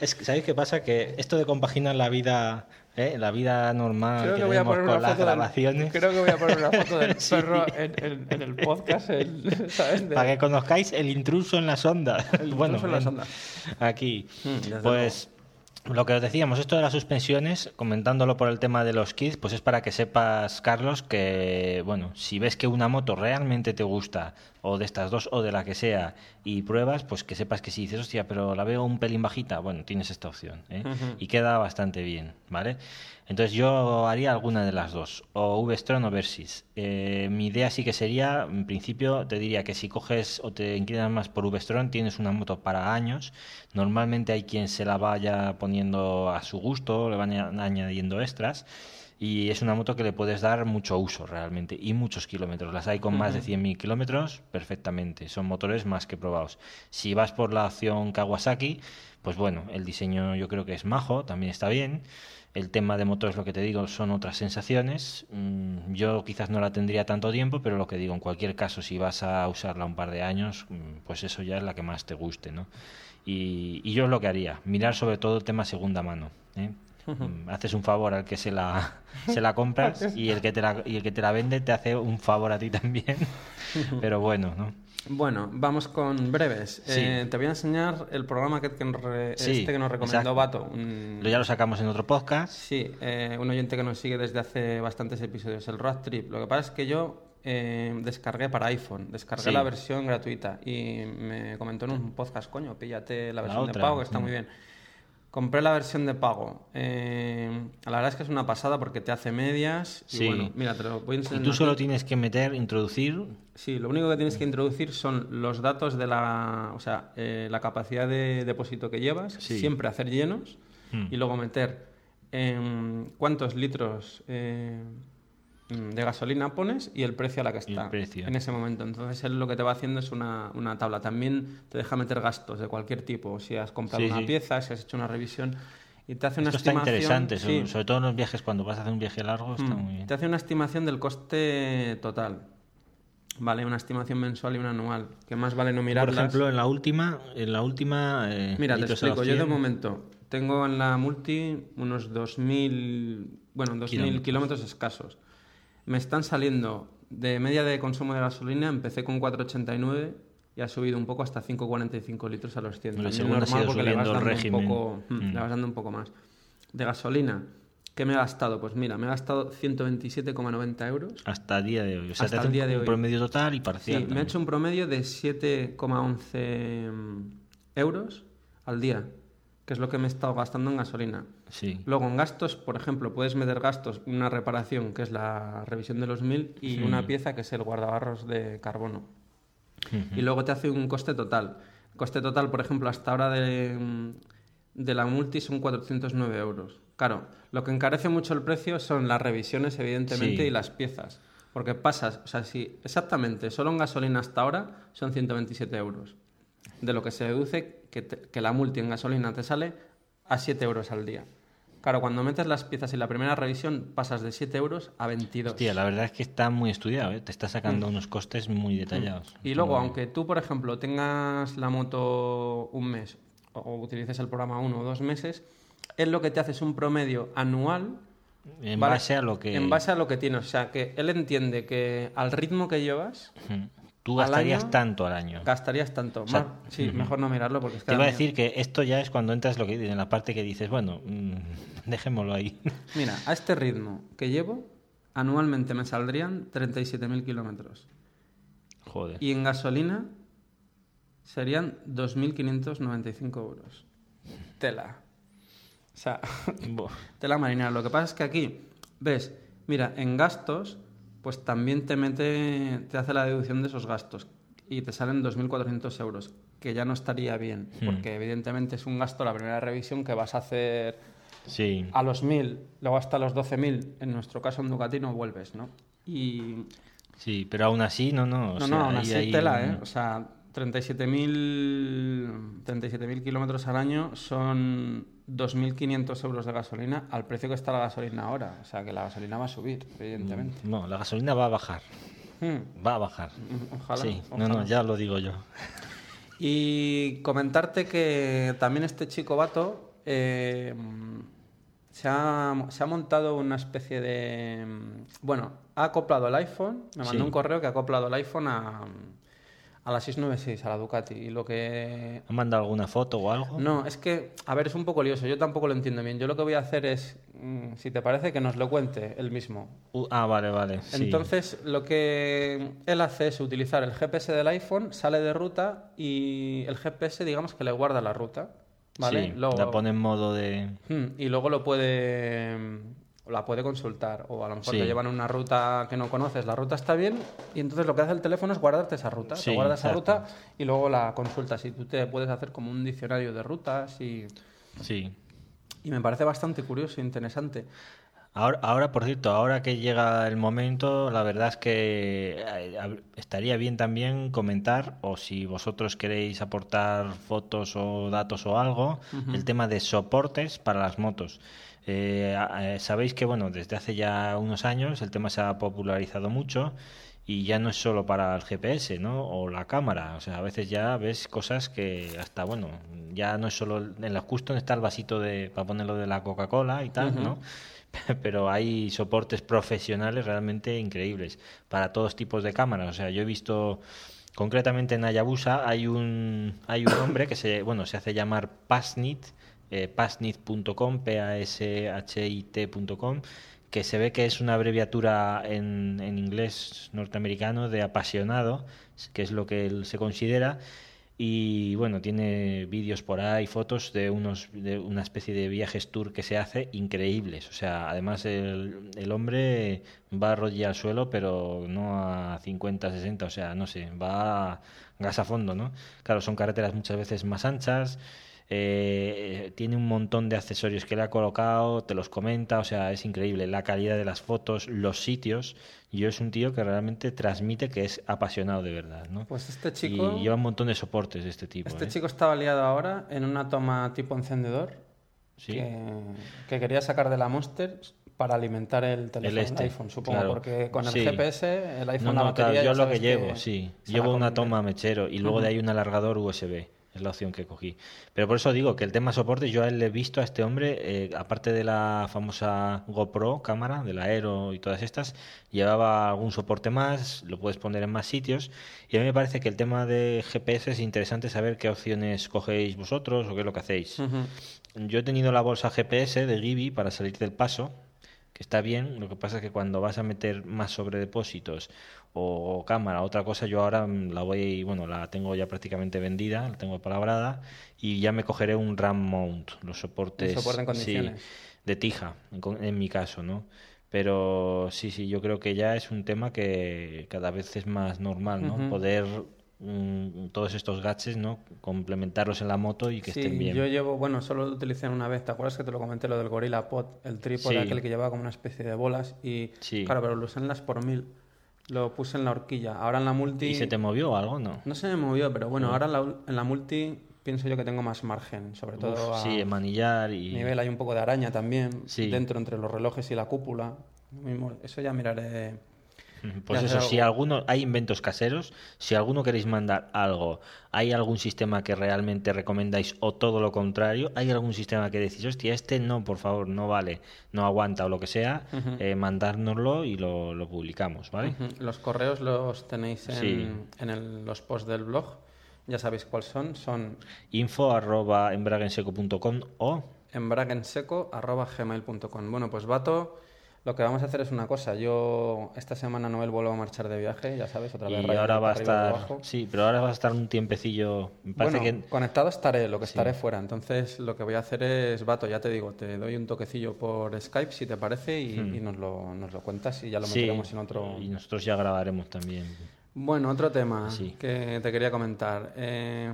es que, ¿sabéis qué pasa? Que esto de compaginar la vida, ¿eh? la vida normal Creo que, que voy a poner con una las foto del, grabaciones, creo que voy a poner una foto del Sí. perro en, en- en el podcast, el- ¿sabes? De- para que conozcáis el intruso en las ondas. El bueno, en las ondas. aquí. Mm, pues lo que os decíamos, esto de las suspensiones, comentándolo por el tema de los kits, pues es para que sepas, Carlos, que, bueno, si ves que una moto realmente te gusta, o de estas dos, o de la que sea, y pruebas, pues que sepas que si dices, hostia, pero la veo un pelín bajita, bueno, tienes esta opción, ¿eh? Y queda bastante bien, ¿vale? Entonces yo haría alguna de las dos, o V-Stron o Versys. Eh, mi idea sí que sería, en principio, te diría que si coges o te inclinas más por V-Stron, tienes una moto para años. Normalmente hay quien se la vaya poniendo a su gusto, le van añadiendo extras. Y es una moto que le puedes dar mucho uso realmente y muchos kilómetros. Las hay con más de 100.000 kilómetros perfectamente. Son motores más que probados. Si vas por la opción Kawasaki, pues bueno, el diseño yo creo que es majo, también está bien. El tema de motores, lo que te digo, son otras sensaciones. Mm, Yo quizás no la tendría tanto tiempo, pero lo que digo, en cualquier caso, si vas a usarla un par de años, mm, pues eso ya es la que más te guste, ¿no? Y, y yo es lo que haría, mirar sobre todo el tema segunda mano. ¿eh? Mm, Haces un favor al que se la, se la compras y el, que te la, y el que te la vende te hace un favor a ti también. Pero bueno, ¿no? Bueno, vamos con breves. Sí. Eh, te voy a enseñar el programa que, que nos re- Sí, este que nos recomendó. Bato. un- Lo ya lo sacamos en otro podcast. Sí, eh, un oyente que nos sigue desde hace bastantes episodios, el Road Trip. Lo que pasa es que yo eh, descargué para iPhone, descargué Sí. la versión gratuita y me comentó en un podcast, coño, píllate la versión de pago que está mm. muy bien. Compré la versión de pago. Eh, la verdad es que es una pasada porque te hace medias. Y Sí. bueno, mira, te lo voy a Y enseñar. tú solo tienes que meter, introducir. Sí, lo único que tienes que introducir son los datos de la, o sea, eh, la capacidad de depósito que llevas, Sí. siempre hacer llenos Hmm. y luego meter em, cuántos litros eh, de gasolina pones y el precio a la que está en ese momento. Entonces él lo que te va haciendo es una, una tabla. También te deja meter gastos de cualquier tipo. Si has comprado Sí, una sí. pieza, si has hecho una revisión y te hace una Esto está estimación. interesante, sí, sobre, todo en los viajes, cuando vas a hacer un viaje largo, está mm, muy bien. Te hace una estimación del coste total. Vale, una estimación mensual y una anual. Que más vale no Por mirarlas. ejemplo, en la última, en la última... eh, Mira, te explico. Yo de 100, momento tengo en la multi unos 2.000, bueno, 2.000 Kilómetros. kilómetros. escasos. Me están saliendo de media de consumo de gasolina, empecé con 4,89 y ha subido un poco hasta 5,45 litros a los 100. Hombre, También según ha normal porque le vas el dando un poco, mm, le vas dando un poco más. De gasolina, ¿qué me he gastado? Pues mira, me he gastado 127,90 euros. Hasta el día de hoy. O sea, Hasta te el día un, de un hoy. promedio total y Sí, parcial. me ha también. hecho un promedio de 7,11 euros al día, que es lo que me he estado gastando en gasolina. Sí. Luego en gastos, por ejemplo, puedes meter gastos, una reparación, que es la revisión de los 1000, y una pieza, que es el guardabarros de carbono. Y luego te hace un coste total. Coste total, por ejemplo, hasta ahora de, de la multi son 409 euros. Claro, lo que encarece mucho el precio son las revisiones, evidentemente, Sí. y las piezas. Porque pasas, o sea, si exactamente, solo en gasolina hasta ahora son 127 euros. De lo que se deduce que, te- que la multi en gasolina te sale a 7 euros al día. Claro, cuando metes las piezas y la primera revisión pasas de 7 euros a 22. Hostia, la verdad es que está muy estudiado, ¿eh? te está sacando unos costes muy detallados. Mm. Y luego, aunque tú, por ejemplo, tengas la moto un mes o utilices el programa uno o dos meses, él lo que te hace es un promedio anual. En ¿vale? base a lo que... En base a lo que tienes. O sea, que él entiende que al ritmo que llevas. Tú gastarías año tanto al año. gastarías tanto. sea, sí, mejor no mirarlo porque es que Te iba a decir que esto ya es cuando entras lo que en la parte que dices, bueno, mm, dejémoslo ahí. Mira, a este ritmo que llevo, anualmente me saldrían 37.000 kilómetros. Joder. Y en gasolina serían 2.595 euros. Tela. O sea, tela marinera. Lo que pasa es que aquí, ves, mira, en gastos, pues también te mete, te hace la deducción de esos gastos y te salen 2.400 euros, que ya no estaría bien, Hmm. porque evidentemente es un gasto la primera revisión que vas a hacer Sí. a los 1.000, luego hasta los 12.000, en nuestro caso en Ducati no vuelves, ¿no? Y Sí, pero aún así, no, no. o no, sea, no, aún ahí así hay tela, ¿eh? O sea, 37.000 37.000 kilómetros al año son 2.500 euros de gasolina al precio que está la gasolina ahora. O sea, que la gasolina va a subir, evidentemente. No, la gasolina va a bajar. Hmm, Va a bajar. Ojalá. sí, ojalá. no, no, ya lo digo yo. Y comentarte que también este chico vato eh, se, ha, se ha montado una especie de... Bueno, ha acoplado el iPhone, me mandó Sí. un correo que ha acoplado el iPhone a, a la 696, a la Ducati. Y lo que... ¿Han mandado alguna foto o algo? No, es que, a ver, es un poco lioso, yo tampoco lo entiendo bien. Yo lo que voy a hacer es, mm, si te parece, que nos lo cuente él mismo. Uh, ah, vale, vale. sí. Entonces, lo que él hace es utilizar el GPS del iPhone, sale de ruta y el GPS, digamos que le guarda la ruta. ¿Vale? Sí, Luego- la pone en modo de... Hmm, y luego lo puede la puede consultar o a lo mejor Sí. te llevan una ruta que no conoces, la ruta está bien y entonces lo que hace el teléfono es guardarte esa ruta, Sí, te guarda esa ruta y luego la consultas y tú te puedes hacer como un diccionario de rutas y, Sí. y me parece bastante curioso e interesante. Ahora, ahora, por cierto, ahora que llega el momento, la verdad es que eh, estaría bien también comentar, o si vosotros queréis aportar fotos o datos o algo, el tema de soportes para las motos. Eh, eh, sabéis que, bueno, desde hace ya unos años el tema se ha popularizado mucho y ya no es solo para el GPS, ¿no? O la cámara. O sea, a veces ya ves cosas que hasta, bueno, ya no es solo en la justo está el vasito de, para ponerlo de la Coca-Cola y tal, ¿no? Pero hay soportes profesionales realmente increíbles para todos tipos de cámaras. O sea, yo he visto concretamente en Hayabusa hay un hay un hombre que se bueno se hace llamar Pasnit, eh, pasnit.com, p a s h i t.com que se ve que es una abreviatura en, en inglés norteamericano de apasionado, que es lo que él se considera. Y bueno, tiene vídeos por ahí, fotos de unos de una especie de viajes tour que se hace increíbles. O sea, además el, hombre va a rodilla al suelo, pero no a 50, 60, o sea, no sé, va gas a fondo, ¿no? Claro, son carreteras muchas veces más anchas, eh, tiene un montón de accesorios que le ha colocado, te los comenta, o sea, es increíble. La calidad de las fotos, los sitios. Yo es un tío que realmente transmite que es apasionado de verdad, ¿no? Pues este chico... Y lleva un montón de soportes de este tipo. Este ¿eh? chico estaba liado ahora en una toma tipo encendedor Sí. que, que quería sacar de la Monster para alimentar el teléfono, el, este, iPhone, supongo, claro. porque con el Sí. GPS, el iPhone, No, la no, claro, batería... yo lo que llevo, sí. Llevo la una toma mechero y luego de ahí un alargador USB. Es la opción que cogí. Pero por eso digo que el tema soporte, yo a él le he visto a este hombre, eh, aparte de la famosa GoPro cámara, del Aero y todas estas, llevaba algún soporte más, lo puedes poner en más sitios. Y a mí me parece que el tema de GPS es interesante saber qué opciones cogéis vosotros o qué es lo que hacéis. Yo he tenido la bolsa GPS de Gibi para salir del paso, que está bien. Lo que pasa es que cuando vas a meter más sobredepósitos o, o cámara, otra cosa, yo ahora mm, la voy, bueno, la tengo ya prácticamente vendida, la tengo palabrada y ya me cogeré un RAM mount, los soportes, soporte en sí, condiciones. de tija, en, en mi caso, ¿no? Pero sí, sí, yo creo que ya es un tema que cada vez es más normal, ¿no? Ujú. Poder mm, todos estos gadgets, ¿no? Complementarlos en la moto y que Sí, estén bien. yo llevo, bueno, solo lo utilicé una vez. ¿Te acuerdas que te lo comenté lo del Gorilla Pod? El trípode Sí. aquel que llevaba como una especie de bolas y Sí. claro, pero lo usé en las por mil. Lo puse en la horquilla. Ahora en la multi ¿Y se te movió o algo? No. no se me movió, pero bueno, ahora en la, en la multi pienso yo que tengo más margen, sobre todo Uf, a sí, manillar y... nivel hay un poco de araña también Sí. dentro entre los relojes y la cúpula. Eso ya miraré. Pues eso, si alguno, hay inventos caseros, si alguno queréis mandar algo, hay algún sistema que realmente recomendáis o todo lo contrario, hay algún sistema que decís, hostia, este no, por favor, no vale, no aguanta o lo que sea, eh, mandárnoslo y lo, lo publicamos, ¿vale? Los correos los tenéis en, Sí. en el- los posts del blog. Ya sabéis cuáles son. Son Info arroba embraguenseco.com o embraguenseco.gmail.com Bueno, pues Vato, lo que vamos a hacer es una cosa. Yo esta semana Noel vuelvo a marchar de viaje, ya sabes, otra vez. y ahora va a estar, sí, pero ahora va a estar un tiempecillo, me parece Bueno, que conectado estaré, lo que Sí. estaré fuera. Entonces, lo que voy a hacer es, Vato, ya te digo, te doy un toquecillo por Skype, si te parece, y, Hmm. y nos, lo, nos lo cuentas y ya lo sí, meteremos en otro... y nosotros ya grabaremos también. Bueno, otro tema Sí. que te quería comentar. Eh,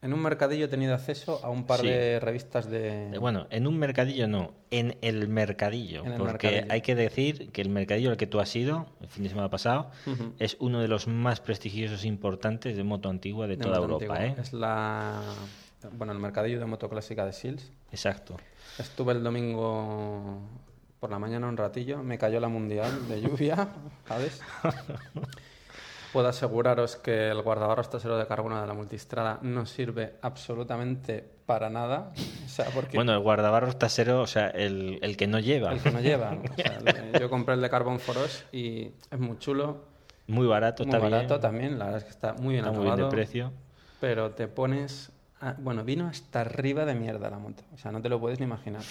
en un mercadillo he tenido acceso a un par Sí. de revistas de... Eh, Bueno, en un mercadillo no, en el mercadillo. En el porque mercadillo. hay que decir que el mercadillo al que tú has ido el fin de semana pasado es uno de los más prestigiosos e importantes de moto antigua de, de toda Europa. ¿eh? Es la... Bueno, el mercadillo de moto clásica de Sils. Exacto. Estuve el domingo por la mañana un ratillo, me cayó la mundial de lluvia, ¿sabes? Puedo aseguraros que el guardabarros trasero de carbono de la multistrada no sirve absolutamente para nada. O sea, porque Bueno, el guardabarros trasero, o sea, el, el que no lleva. el que no lleva. O sea, yo compré el de Carbon Foros y es muy chulo, Muy barato, muy está barato bien. también, la verdad es que está muy bien Está muy bien de acabado, precio. Pero te pones... a- bueno, vino hasta arriba de mierda la moto. O sea, no te lo puedes ni imaginar.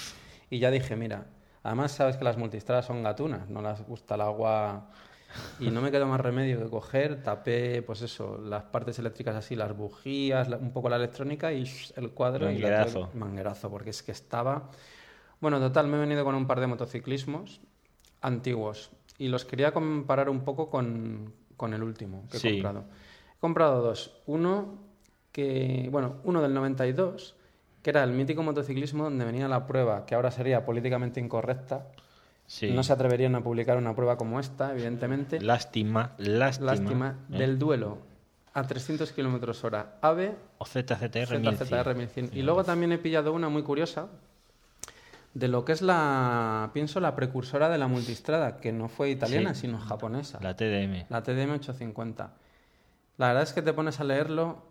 Y ya dije, mira, además sabes que las multistradas son gatunas, no les gusta el agua... Y no me quedó más remedio que coger, tapé, pues eso, las partes eléctricas así, las bujías, la- un poco la electrónica y el cuadro. y la Manguerazo. manguerazo, porque es que estaba... Bueno, total, me he venido con un par de motociclismos antiguos y los quería comparar un poco con, con el último que he comprado. He comprado dos. Uno que, bueno, uno del 92, que era el mítico motociclismo donde venía la prueba, que ahora sería políticamente incorrecta. Sí. No se atreverían a publicar una prueba como esta, evidentemente. Lástima, lástima. Lástima. ¿eh? Del duelo a 300 kilómetros hora. AVE O ZZR ZZR 1100. 1100. Y luego también he pillado una muy curiosa de lo que es la, pienso, la precursora de la multistrada, que no fue italiana, Sí. sino japonesa. La TDM. La TDM 850. La verdad es que te pones a leerlo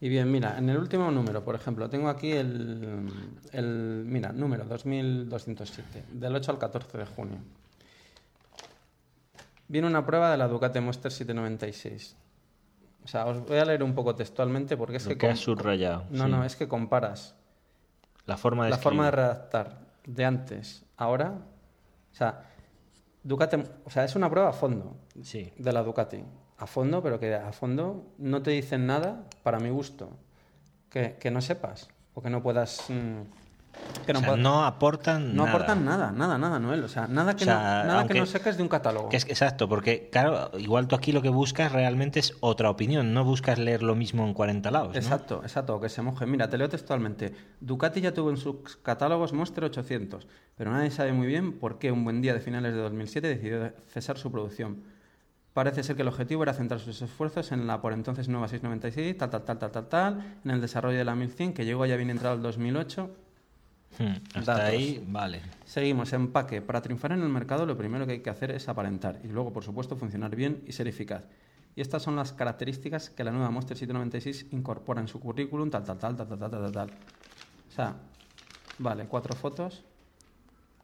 y bien, mira, en el último número, por ejemplo, tengo aquí el, el mira, número 2207, del 8 al 14 de junio. Viene una prueba de la Ducati Monster 796. O sea, os voy a leer un poco textualmente porque es Lo que... que has subrayado. No, sí. no, es que comparas La forma de la forma de redactar de antes, ahora, o sea, Ducati, o sea, es una prueba a fondo Sí. de la Ducati, a fondo, pero que a fondo no te dicen nada para mi gusto, que, que no sepas o que no puedas mm, que O sea, no aportan no nada. aportan nada, nada, nada, Noel. O sea, nada que, O sea, no, nada aunque- que no saques de un catálogo. Que es, exacto, porque claro, igual tú aquí lo que buscas realmente es otra opinión, no buscas leer lo mismo en 40 lados. ¿no? Exacto, exacto, que se moje. Mira, te leo textualmente. Ducati ya tuvo en sus catálogos Monster 800, pero nadie sabe muy bien por qué un buen día de finales de 2007 decidió cesar su producción. Parece ser que el objetivo era centrar sus esfuerzos en la por entonces nueva 696, tal, tal, tal, tal, tal, tal, en el desarrollo de la 1100, que llegó ya bien entrado el 2008. Hmm, Hasta Datos. ahí, vale. Seguimos, empaque. Para triunfar en el mercado lo primero que hay que hacer es aparentar y luego, por supuesto, funcionar bien y ser eficaz. Y estas son las características que la nueva Monster 796 incorpora en su currículum, tal, tal, tal, tal, tal, tal, tal, tal. O sea, vale, cuatro fotos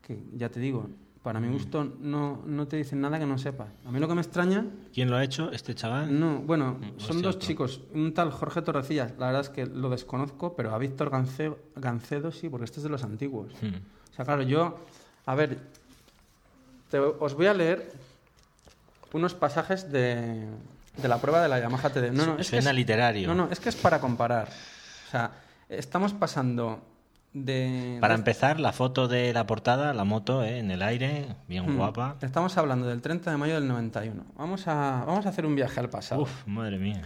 que, ya te digo, para mi gusto no, no te dicen nada que no sepas. A mí lo que me extraña... ¿Quién lo ha hecho? ¿Este chaval? No, bueno, Mm, son dos chicos. Un tal Jorge Torrecillas, la verdad es que lo desconozco, pero a Víctor Gance- Gancedo sí, porque este es de los antiguos. Hmm. O sea, claro, yo, a ver, te- os voy a leer unos pasajes de, de la prueba de la Yamaha TD. No, no, es que Suena es- literario. No, no, es que es para comparar. O sea, estamos pasando de... Para de- empezar, la foto de la portada, la moto eh, en el aire, bien Mm, guapa. Estamos hablando del 30 de mayo del 91. Vamos a, vamos a hacer un viaje al pasado. Uf, madre mía.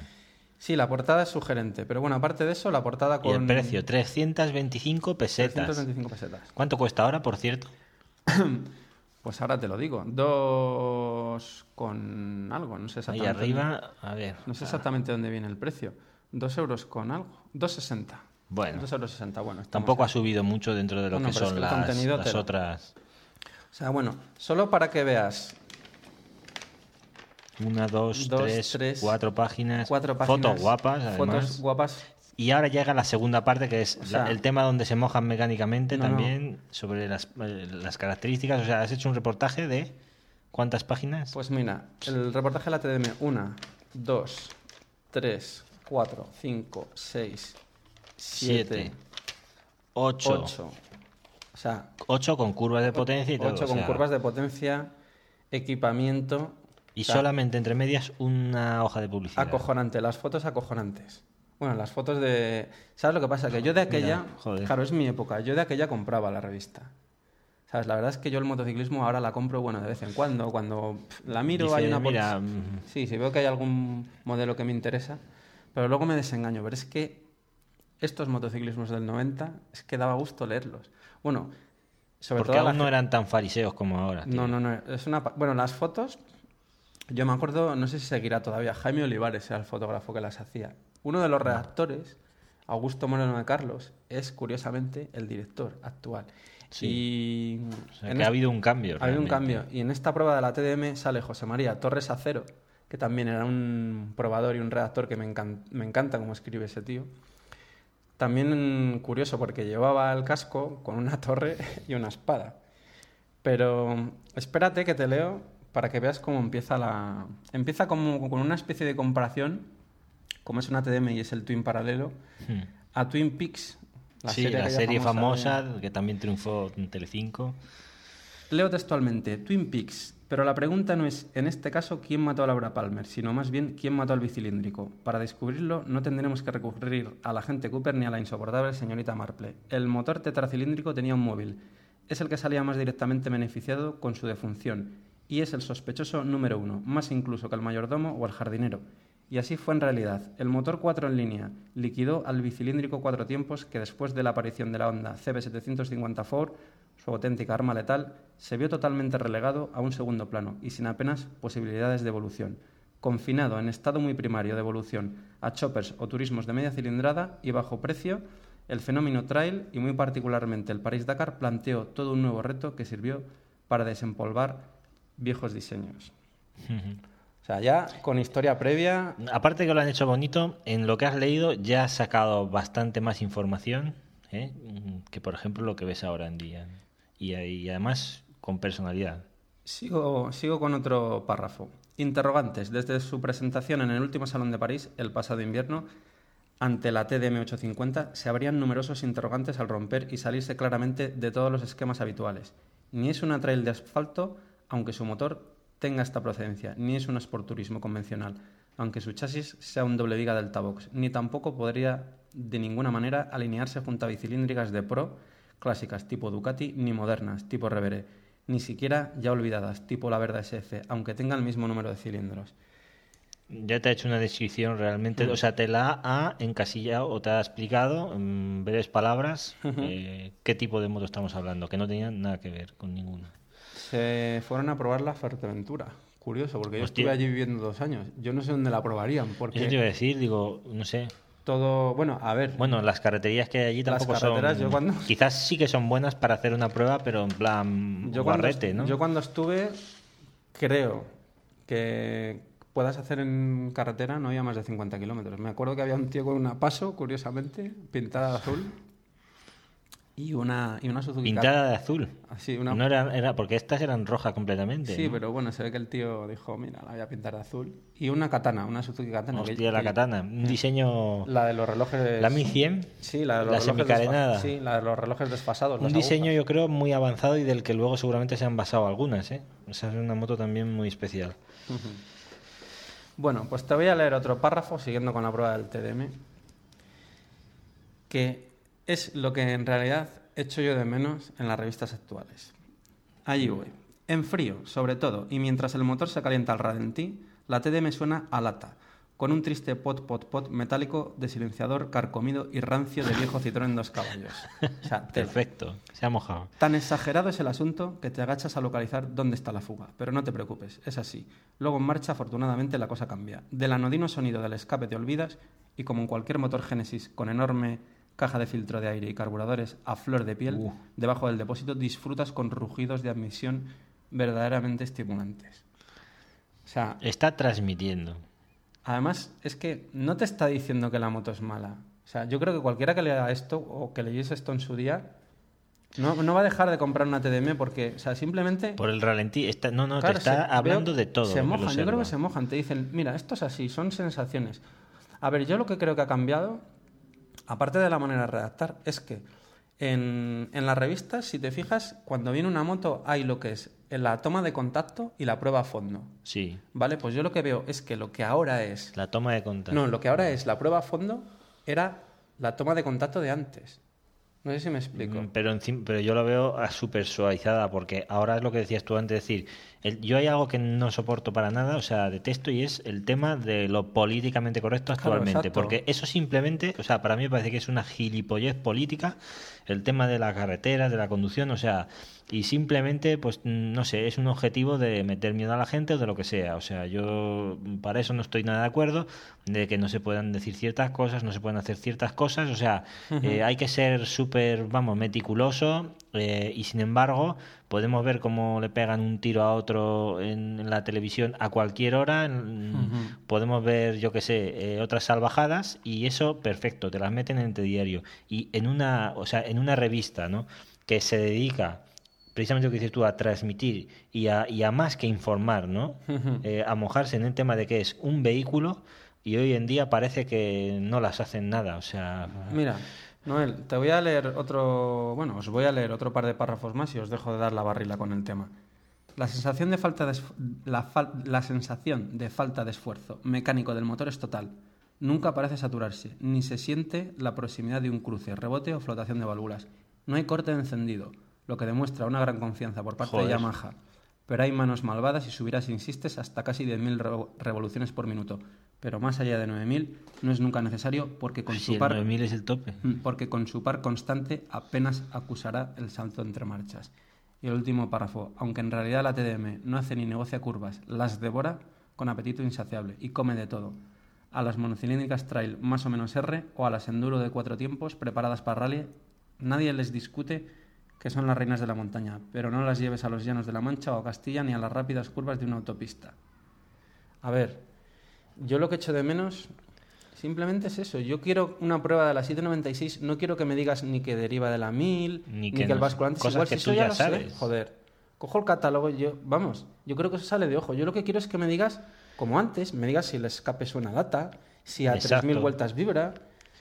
Sí, la portada es sugerente, pero bueno, aparte de eso, la portada Y con... el precio, 325 pesetas. 325 pesetas. ¿Cuánto cuesta ahora, por cierto? Pues ahora te lo digo. Dos con algo, no sé Ahí exactamente. arriba, a ver. No sé exactamente dónde viene el precio. Dos euros con algo. 2,60. Bueno. 2,60 euros. sesenta, Bueno, estamos Tampoco ha subido mucho dentro de lo Bueno, que es son que las, otras. O sea, bueno, solo para que veas Una, dos, Dos, tres, tres, cuatro páginas. cuatro páginas. Fotos guapas, además. Fotos guapas. Y ahora llega la segunda parte, que es O sea, la- el tema donde se mojan mecánicamente No, no. también, sobre las, eh, las características. O sea, has hecho un reportaje de cuántas páginas. Pues mira, el reportaje de la TDM. Una, dos, tres, cuatro, cinco, seis, siete, Siete, ocho. ocho. O sea, con curvas de potencia y todo. 8 o con sea, curvas de potencia, equipamiento. Y o sea, solamente entre medias una hoja de publicidad. Acojonante, las fotos acojonantes. Bueno, las fotos de... ¿Sabes lo que pasa? Que yo de aquella... Mira, joder. Claro, es mi época. Yo de aquella compraba la revista. ¿Sabes? La verdad es que yo el motociclismo ahora la compro, bueno, de vez en cuando. Cuando la miro, Dice, hay una... mira, mm, Sí, si veo que hay algún modelo que me interesa. Pero luego me desengaño. Pero es que estos motociclismos del 90, es que daba gusto leerlos. Bueno, sobre porque todo... aún la no eran tan fariseos como ahora. tío. no, no, no. Es una... Bueno, las fotos... Yo me acuerdo, no sé si seguirá todavía, Jaime Olivares era el fotógrafo que las hacía. Uno de los redactores, Augusto Moreno de Carlos, es curiosamente el director actual. Sí. Y O sea, que ha habido un cambio. ha habido un cambio. Y en esta prueba de la TDM sale José María Torres Acero, que también era un probador y un redactor que me, encan- me encanta cómo escribe ese tío. También curioso porque llevaba el casco con una torre y una espada. Pero espérate que te leo para que veas cómo empieza la... Empieza como con una especie de comparación, como es una TDM y es el Twin paralelo, Hmm. a Twin Peaks. sí, la serie famosa, de- que también triunfó en Telecinco. Leo textualmente, Twin Peaks, pero la pregunta no es, en este caso, quién mató a Laura Palmer, sino más bien quién mató al bicilíndrico. Para descubrirlo no tendremos que recurrir a la agente Cooper ni a la insoportable señorita Marple. El motor tetracilíndrico tenía un móvil. Es el que salía más directamente beneficiado con su defunción, y es el sospechoso número uno, más incluso que el mayordomo o el jardinero. Y así fue en realidad. El motor 4 en línea liquidó al bicilíndrico cuatro tiempos que después de la aparición de la Honda CB750 Ford, su auténtica arma letal, se vio totalmente relegado a un segundo plano y sin apenas posibilidades de evolución. Confinado en estado muy primario de evolución a choppers o turismos de media cilindrada y bajo precio, el fenómeno trail y muy particularmente el París-Dakar planteó todo un nuevo reto que sirvió para desempolvar viejos diseños. O sea, ya con historia previa, Aparte que lo han hecho bonito, en lo que has leído ya has sacado bastante más información ¿eh? Mm, que, por ejemplo, lo que ves ahora en día. Y, además con personalidad. Sigo, sigo con otro párrafo. Interrogantes. Desde su presentación en el último Salón de París, el pasado invierno, ante la TDM 850, se abrían numerosos interrogantes al romper y salirse claramente de todos los esquemas habituales. Ni es una trail de asfalto, aunque su motor tenga esta procedencia, ni es un sporturismo convencional, aunque su chasis sea un doble viga Delta Box, ni tampoco podría de ninguna manera alinearse junto a bicilíndricas de Pro clásicas tipo Ducati, ni modernas tipo Revere, ni siquiera ya olvidadas tipo la Verda SF, aunque tenga el mismo número de cilindros. Ya te ha hecho una descripción realmente, Mm. o sea, te la ha encasillado o te ha explicado en breves palabras eh, qué tipo de moto estamos hablando, que no tenían nada que ver con ninguna. Se fueron a probarla a Fuerteventura. Curioso, porque yo Hostia. estuve allí viviendo dos años. Yo no sé dónde la probarían, Eso te porque iba a decir, digo, no sé. Todo... Bueno, a ver, Bueno, las carreterías que hay allí Las tampoco carreteras, son. yo cuando- Quizás sí que son buenas para hacer una prueba, pero en plan yo cuando, guarrete, ¿no? yo cuando estuve, creo que puedas hacer en carretera no había más de 50 kilómetros. Me acuerdo que había un tío con una paso, curiosamente, pintada de azul, y una, y una Suzuki Pintada de azul. Cat- Así, una... No era, era, porque estas eran rojas completamente. Sí, ¿no? pero bueno, se ve que el tío dijo, mira, la voy a pintar de azul. Y una katana, una Suzuki katana. que- Hostia, la que- katana. Un diseño. La de los relojes... La Mi 100. Sí, la de los La relojes semicarenada. Sí, la de los relojes desfasados. Un diseño, agujas. yo creo, muy avanzado y del que luego seguramente se han basado algunas, ¿eh? Esa es una moto también muy especial. Bueno, pues te voy a leer otro párrafo siguiendo con la prueba del TDM, que es lo que en realidad echo yo de menos en las revistas actuales. Allí voy. En frío, sobre todo, y mientras el motor se calienta al ralentí, la TDM suena a lata, con un triste pot pot pot metálico de silenciador carcomido y rancio de viejo Citroën dos caballos. O sea, tela. Perfecto. Se ha mojado. Tan exagerado es el asunto que te agachas a localizar dónde está la fuga, pero no te preocupes, es así. Luego en marcha, afortunadamente, la cosa cambia. Del anodino sonido del escape te olvidas y como en cualquier motor Génesis con enorme caja de filtro de aire y carburadores a flor de piel, Uh. debajo del depósito disfrutas con rugidos de admisión verdaderamente estimulantes. O sea, Está transmitiendo. Además, es que no te está diciendo que la moto es mala. O sea, yo creo que cualquiera que lea esto o que leyese esto en su día no, no va a dejar de comprar una TDM porque, o sea, simplemente... Por el ralentí. Está, no, no, Claro, te está se- hablando veo- de todo. Se mojan, yo creo que se mojan. Te dicen, mira, esto es así, son sensaciones. A ver, yo lo que creo que ha cambiado, aparte de la manera de redactar, es que en, en las revistas, si te fijas, cuando viene una moto hay lo que es la toma de contacto y la prueba a fondo. Sí. ¿Vale? Pues yo lo que veo es que lo que ahora es La toma de contacto. no, lo que ahora es la prueba a fondo era la toma de contacto de antes. No sé si me explico. Mm, Pero, pero yo lo veo a súper suavizada, porque ahora es lo que decías tú antes, decir, el- yo hay algo que no soporto para nada, o sea, detesto, y es el tema de lo políticamente correcto actualmente, porque eso simplemente, o sea, para mí me parece que es una gilipollez política, el tema de la carretera, de la conducción, o sea, y simplemente, pues, no sé, es un objetivo de meter miedo a la gente o de lo que sea, o sea, yo para eso no estoy nada de acuerdo, de que no se puedan decir ciertas cosas, no se pueden hacer ciertas cosas, o sea, eh, hay que ser súper, vamos, meticuloso eh, y sin embargo podemos ver cómo le pegan un tiro a otro en, en la televisión a cualquier hora, podemos ver, yo qué sé, eh, otras salvajadas y eso, perfecto, te las meten en el diario y en una, o sea, en una revista, ¿no? Que se dedica precisamente lo que dices tú, a transmitir y a, y a más que informar, ¿no? Eh, a mojarse en el tema de que es un vehículo y hoy en día parece que no las hacen nada, o sea... Mira, Noel, te voy a leer otro, bueno, os voy a leer otro par de párrafos más y os dejo de dar la barrila con el tema. La sensación de falta de, la, fal- la sensación de falta de esfuerzo mecánico del motor es total. Nunca parece saturarse, ni se siente la proximidad de un cruce, rebote o flotación de válvulas. No hay corte de encendido, lo que demuestra una gran confianza por parte de. Yamaha. Pero hay manos malvadas y subirás, insistes, hasta casi 10.000 revo- revoluciones por minuto. Pero más allá de 9.000 no es nunca necesario porque con su par 9000 es el tope. Mm, porque con su par constante apenas acusará el salto entre marchas. Y el último párrafo, aunque en realidad la TDM no hace ni negocia curvas, las devora con apetito insaciable y come de todo. A las monocilíndricas trail más o menos R o a las enduro de cuatro tiempos preparadas para rally, nadie les discute que son las reinas de la montaña, pero no las lleves a los llanos de la Mancha o a Castilla ni a las rápidas curvas de una autopista. A ver, yo lo que echo de menos simplemente es eso. Yo quiero una prueba de la 796, no quiero que me digas ni que deriva de la 1000, Ni ni, que que, el basculante es igual. que si tú eso ya lo sabes. sé, joder. Cojo el catálogo y yo, vamos, yo creo que eso sale de ojo. Yo lo que quiero es que me digas, como antes, me digas si el escape suena lata, si a Exacto. 3000 vueltas vibra,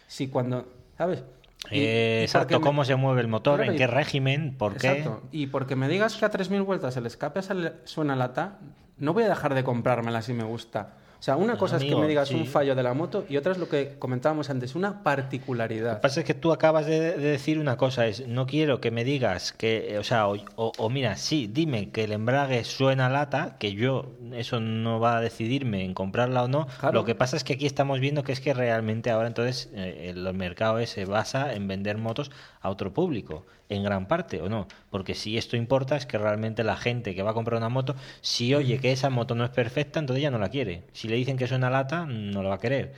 si cuando, ¿sabes? Y- Eh, y exacto, porque me- cómo se mueve el motor, Claro, en y- qué régimen, por qué. Exacto. Y porque me digas que a 3.000 vueltas el escape suena lata, no voy a dejar de comprármela si me gusta. O sea, una cosa es que me digas sí. un fallo de la moto y otra es lo que comentábamos antes, una Lo que particularidad. pasa es que tú acabas de, de decir una cosa, es no quiero que me digas que, o sea, o, o- o mira, sí, dime que el embrague suena lata, que yo eso no va a decidirme en comprarla o no. Claro. Lo que pasa es que aquí estamos viendo que es que realmente ahora entonces eh, el mercado se basa en vender motos a otro público, en gran parte, ¿o no? Porque si esto importa es que realmente la gente que va a comprar una moto, si oye que esa moto no es perfecta, entonces ya no la quiere. Si le dicen que suena a lata, no la va a querer.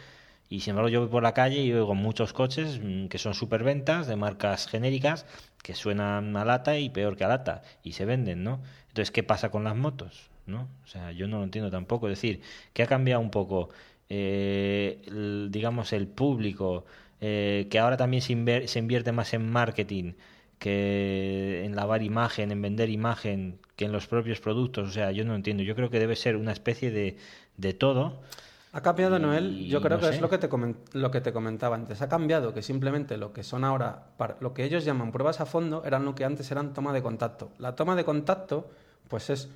Y sin embargo yo voy por la calle y oigo muchos coches mm, que son superventas de marcas genéricas que suenan a lata y peor que a lata y se venden, ¿no? Entonces, ¿qué pasa con las motos? ¿No? O sea, yo no lo entiendo tampoco. Es decir, que ha cambiado un poco, eh, digamos, el público, eh, que ahora también se, invierte más en marketing que en lavar imagen, en vender imagen, que en los propios productos. O sea, yo no entiendo. Yo creo que debe ser una especie de, de todo. Ha cambiado, Noel, yo creo no que sé. es lo que, te lo que te comentaba antes. Ha cambiado que simplemente lo que son ahora, para- lo que ellos llaman pruebas a fondo, eran lo que antes eran toma de contacto. La toma de contacto, pues es,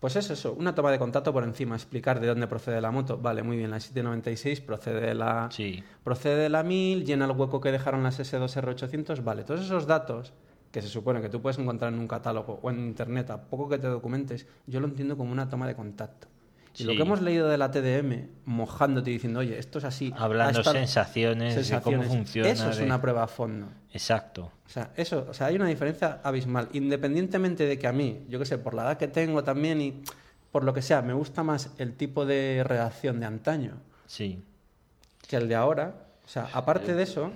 pues es eso, una toma de contacto por encima, explicar de dónde procede la moto. Vale, muy bien, la 796 procede de la, Sí. procede de la 1000, llena el hueco que dejaron las S2R800, vale, todos esos datos que se supone que tú puedes encontrar en un catálogo o en internet, a poco que te documentes, yo lo entiendo como una toma de contacto. Y lo que hemos leído de la TDM, mojándote y diciendo, oye, esto es así. Hablando sensaciones, de cómo sensaciones. funciona. Eso es de- una prueba a fondo. Exacto. O sea, eso, o sea, hay una diferencia abismal. Independientemente de que a mí, yo qué sé, por la edad que tengo también y por lo que sea, me gusta más el tipo de redacción de antaño Sí. que el de ahora. O sea, aparte de eso,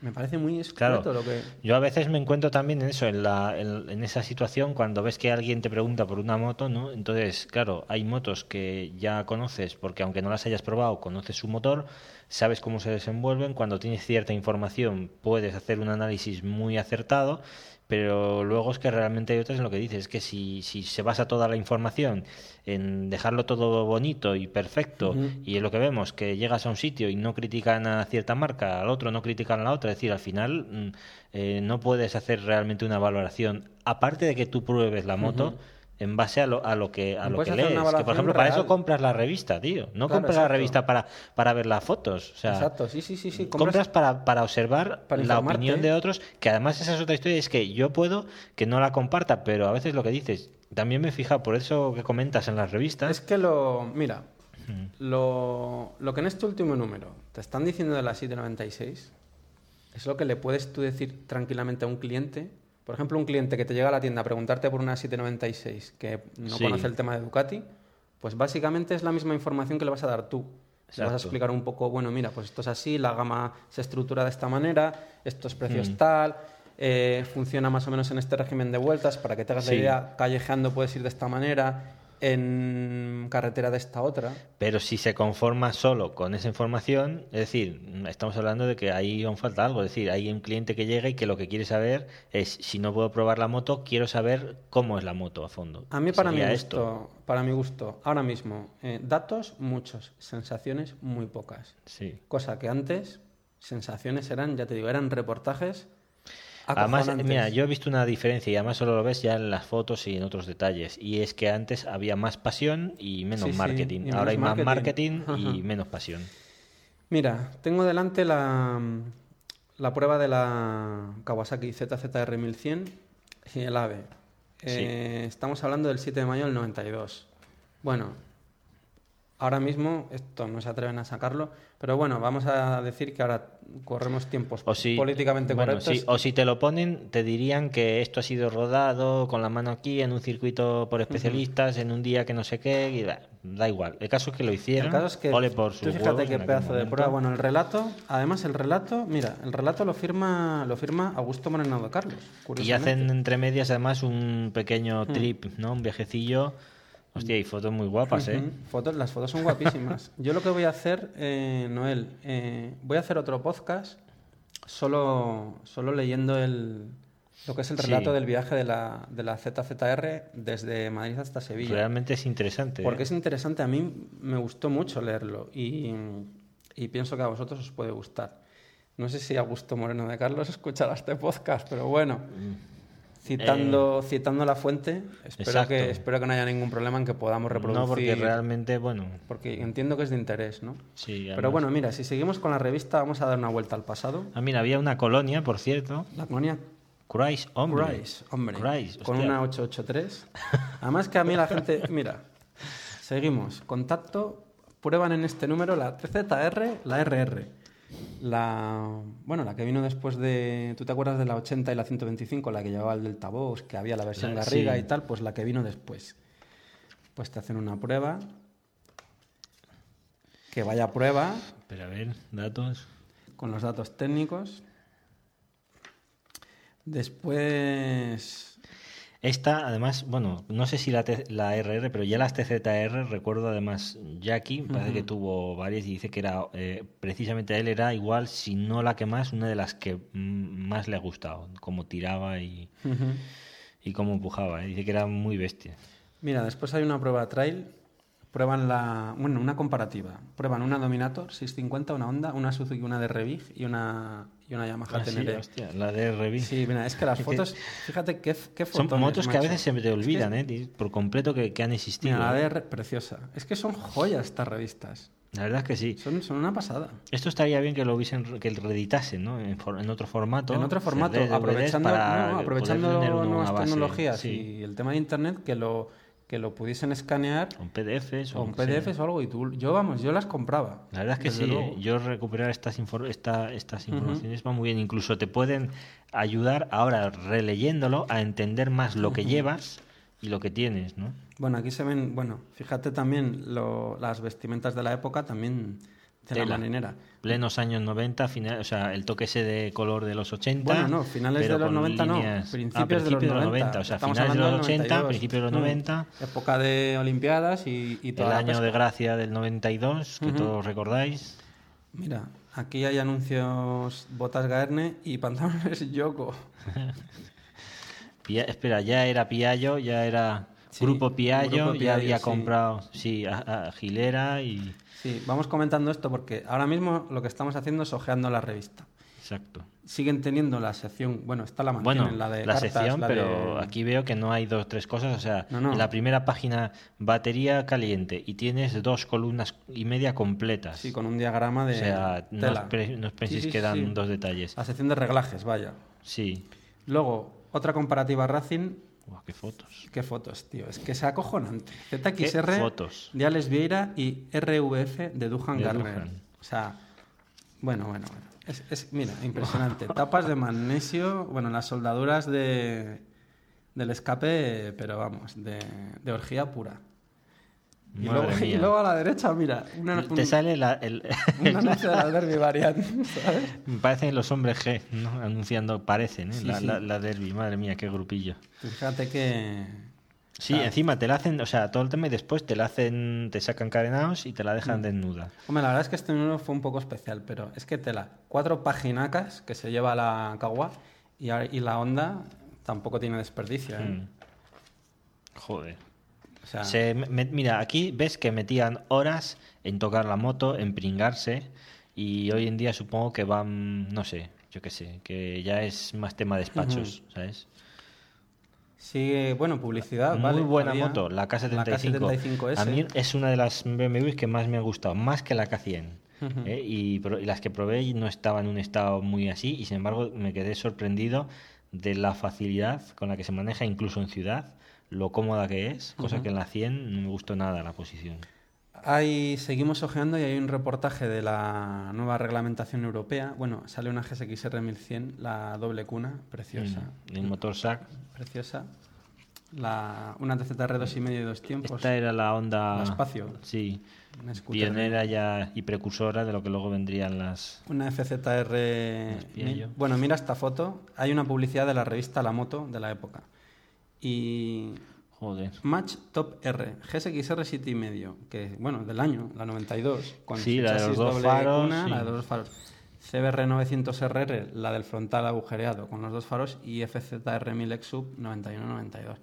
me parece muy Claro. lo que. Yo a veces me encuentro también en eso, en, la, en, en esa situación, cuando ves que alguien te pregunta por una moto, ¿no? Entonces, claro, hay motos que ya conoces, porque aunque no las hayas probado, conoces su motor, sabes cómo se desenvuelven, cuando tienes cierta información puedes hacer un análisis muy acertado, pero luego es que realmente hay otras en lo que dices, es que si, si se basa toda la información en dejarlo todo bonito y perfecto, y es lo que vemos, que llegas a un sitio y no critican a cierta marca, al otro no critican a la otra, es decir, al final mm, eh, no puedes hacer realmente una valoración, aparte de que tú pruebes la moto. En base a lo, a lo que, a lo que lees. Que, por ejemplo, para eso compras la revista, tío. No Claro, compras la revista para, para ver las fotos. O sea, Exacto, sí, sí, sí, sí. compras, para, para observar para la opinión de otros, que además esa es otra historia, es que yo puedo que no la comparta, pero a veces lo que dices, también me fija, por eso que comentas en las revistas, Es que lo. Mira, lo, lo que en este último número te están diciendo de la 796 es lo que le puedes tú decir tranquilamente a un cliente. Por ejemplo, un cliente que te llega a la tienda a preguntarte por una 796 que no Sí. conoce el tema de Ducati, pues básicamente es la misma información que le vas a dar tú. Le vas a explicar un poco, bueno, mira, pues esto es así, la gama se estructura de esta manera, estos precios Mm. tal, eh, funciona más o menos en este régimen de vueltas, para que te hagas la idea, callejeando puedes ir de esta manera, en carretera de esta otra. Pero si se conforma solo con esa información, es decir, estamos hablando de que ahí aún falta algo. Es decir, hay un cliente que llega y que lo que quiere saber es, si no puedo probar la moto, quiero saber cómo es la moto a fondo. A mí, para mi gusto, para mi gusto, ahora mismo, eh, datos muchos, sensaciones muy pocas. Sí. Cosa que antes, sensaciones eran, ya te digo, eran reportajes. Además, mira, yo he visto una diferencia y además solo lo ves ya en las fotos y en otros detalles. Y es que antes había más pasión y menos Sí, sí, marketing. y Ahora hay más marketing. y menos pasión. Mira, tengo delante la, la prueba de la Kawasaki ZZR 1100 y el AVE. Eh, Estamos hablando del 7 de mayo del 92. Bueno, ahora mismo esto no se atreven a sacarlo, pero bueno, vamos a decir que ahora corremos tiempos O si, políticamente bueno, correctos. o si te lo ponen, te dirían que esto ha sido rodado con la mano aquí en un circuito por especialistas, en un día que no sé qué. y da, da igual. El caso es que lo hicieron. El caso es que ole por tú fíjate qué pedazo de prueba. Bueno, el relato, además el relato, mira, el relato lo firma, lo firma Augusto Moreno de Carlos. Y hacen entre medias además un pequeño Hmm. trip, ¿no? Un viajecillo. Hostia, y fotos muy guapas, ¿eh? Ujú. Fotos, las fotos son guapísimas. Yo lo que voy a hacer, eh, Noel, eh, voy a hacer otro podcast solo, solo leyendo el, lo que es el Sí. relato del viaje de la, de la ZZR desde Madrid hasta Sevilla. Realmente es interesante. Porque ¿eh? es interesante, a mí me gustó mucho leerlo y, y pienso que a vosotros os puede gustar. No sé si Augusto Moreno de Carlos escuchará este podcast, pero bueno. Citando, citando la fuente, espero que, espero que no haya ningún problema en que podamos reproducir. No, porque realmente, bueno, porque entiendo que es de interés, ¿no? sí. Pero además- bueno, mira, si seguimos con la revista, vamos a dar una vuelta al pasado. Ah, mira, había una colonia, por cierto. La colonia Christ, hombre. Christ, hombre, Christ, con una 883. Además que a mí la gente, mira, seguimos, contacto, prueban en este número la TZR, la RR. La, bueno, la que vino después de, ¿tú te acuerdas de la 80 y la 125, la que llevaba el Delta Vox, que había la versión La- Garriga sí. y tal? Pues la que vino después. Pues te hacen una prueba, que vaya prueba, Pero a ver, datos. con los datos técnicos. Después, Esta, además, bueno, no sé si la, la RR, pero ya las TZR, recuerdo además Jackie, parece que tuvo varias y dice que era, eh, precisamente a él era igual, si no la que más, una de las que más le ha gustado, como tiraba y, y cómo empujaba. eh. Dice que era muy bestia. Mira, después hay una prueba trail. Prueban la. Bueno, una comparativa. Prueban una Dominator 650, una Honda, una Suzuki, una de Revig y una, y una Yamaha Ah, sí, Tenere. hostia, la de RB. Sí, mira, es que las fotos. Fíjate qué, qué Son motos que a veces se te olvidan, Es que- ¿eh? Por completo que, que han existido. Mira, la ¿eh? de R, preciosa. Es que son joyas estas revistas. La verdad es que sí. Son, son una pasada. Esto estaría bien que lo hubiesen, que reeditasen, ¿no? En, for- en otro formato. En otro formato, aprovechando, no, aprovechando nuevas base, tecnologías sí. y el tema de internet, que lo, que lo pudiesen escanear Con PDFs o un que sea. PDF o algo. Y tú, yo, vamos, yo las compraba. La verdad es que sí, luego. ¿eh? yo recuperar estas, esta- estas informaciones va muy bien. Incluso te pueden ayudar ahora releyéndolo a entender más lo que llevas y lo que tienes, ¿no? Bueno, aquí se ven, bueno, fíjate también lo- las vestimentas de la época, también de la Tela. marinera. Plenos años 90, final, o sea, el toque ese de color de los 80. Bueno, no, finales de los con 90 no, principios, ah, de los principios 90. O sea, finales de los del 80, 92. principios de los Mm. 90. Época de Olimpiadas y, y El año de gracia del 92, que todos recordáis. Mira, aquí hay anuncios botas Gaerne y pantalones Yoko. Pia- espera, ya era Piallo, ya era Sí, Grupo Piallo, Grupo ya había sí. comprado, sí, a, a Gilera y... Sí, vamos comentando esto porque ahora mismo lo que estamos haciendo es ojeando la revista. Exacto. Siguen teniendo la sección, bueno, está la mantienen, Bueno, la la, de cartas, sección, la pero de- aquí veo que no hay dos tres cosas. O sea, No, no. en la primera página, batería caliente y tienes dos columnas y media completas. Sí, con un diagrama de o sea, no os, tela. pre- no os penséis Sí, sí, que dan sí. dos detalles. La sección de reglajes, vaya. Sí. Luego, otra comparativa Racing. Qué fotos. Qué fotos, tío. Es que es acojonante. ZXR fotos. de Alex Vieira y RVF de Duhan Garner. O sea, bueno, bueno, bueno. Es, es- mira, impresionante. Tapas de magnesio, bueno, las soldaduras de, del escape, pero vamos, de, de orgía pura. Y luego, y mía. luego a la derecha, mira, una, Te un- sale la, el... un anuncio de la Derby Variant, ¿sabes? Parecen los hombres G, ¿no? Anunciando, parecen, ¿eh? Sí, la, sí. la, la derby, madre mía, qué grupillo. Tú Fíjate que... Sí, Claro. encima te la hacen, o sea, todo el tema y después te la hacen, te sacan cadenados y te la Mm. dejan desnuda. Hombre, la verdad es que este número fue un poco especial, pero es que tela. Cuatro paginacas que se lleva la Kawa y, la Honda tampoco tiene desperdicio. ¿eh? Mm. Joder. Sea, Se me- mira, aquí ves que metían horas en tocar la moto, en pringarse, y hoy en día supongo que van, no sé, yo qué sé, que ya es más tema de despachos, ¿sabes? sigue, bueno, publicidad, Muy ¿vale? buena Había moto, la K75. La K75S. A mí es una de las BMWs que más me ha gustado, más que la K100. Ujú. ¿eh? y, y las que probé no estaban en un estado muy así, y sin embargo me quedé sorprendido de la facilidad con la que se maneja incluso en ciudad, lo cómoda que es, cosa que en la 100 no me gustó nada la posición. Hay, seguimos ojeando y hay un reportaje de la nueva reglamentación europea. Bueno, sale una GSX-R 1100, la doble cuna, preciosa. Mm, El motor SAC. Preciosa. La, una TZR 2,5 y dos tiempos. Esta era la onda. La Espacio. Sí. Pionera ya y precursora de lo que luego vendrían las. Una FZR. Bueno, mira esta foto. Hay una publicidad de la revista La Moto de la época. Y. Joder. Match Top R, GSX-R 7,5, que bueno, del año, la 92, con Sí, la de los dos faros, cuna, sí. la de los dos faros. CBR 900RR, la del frontal agujereado con los dos faros, y FZR 1000X Sub 91-92.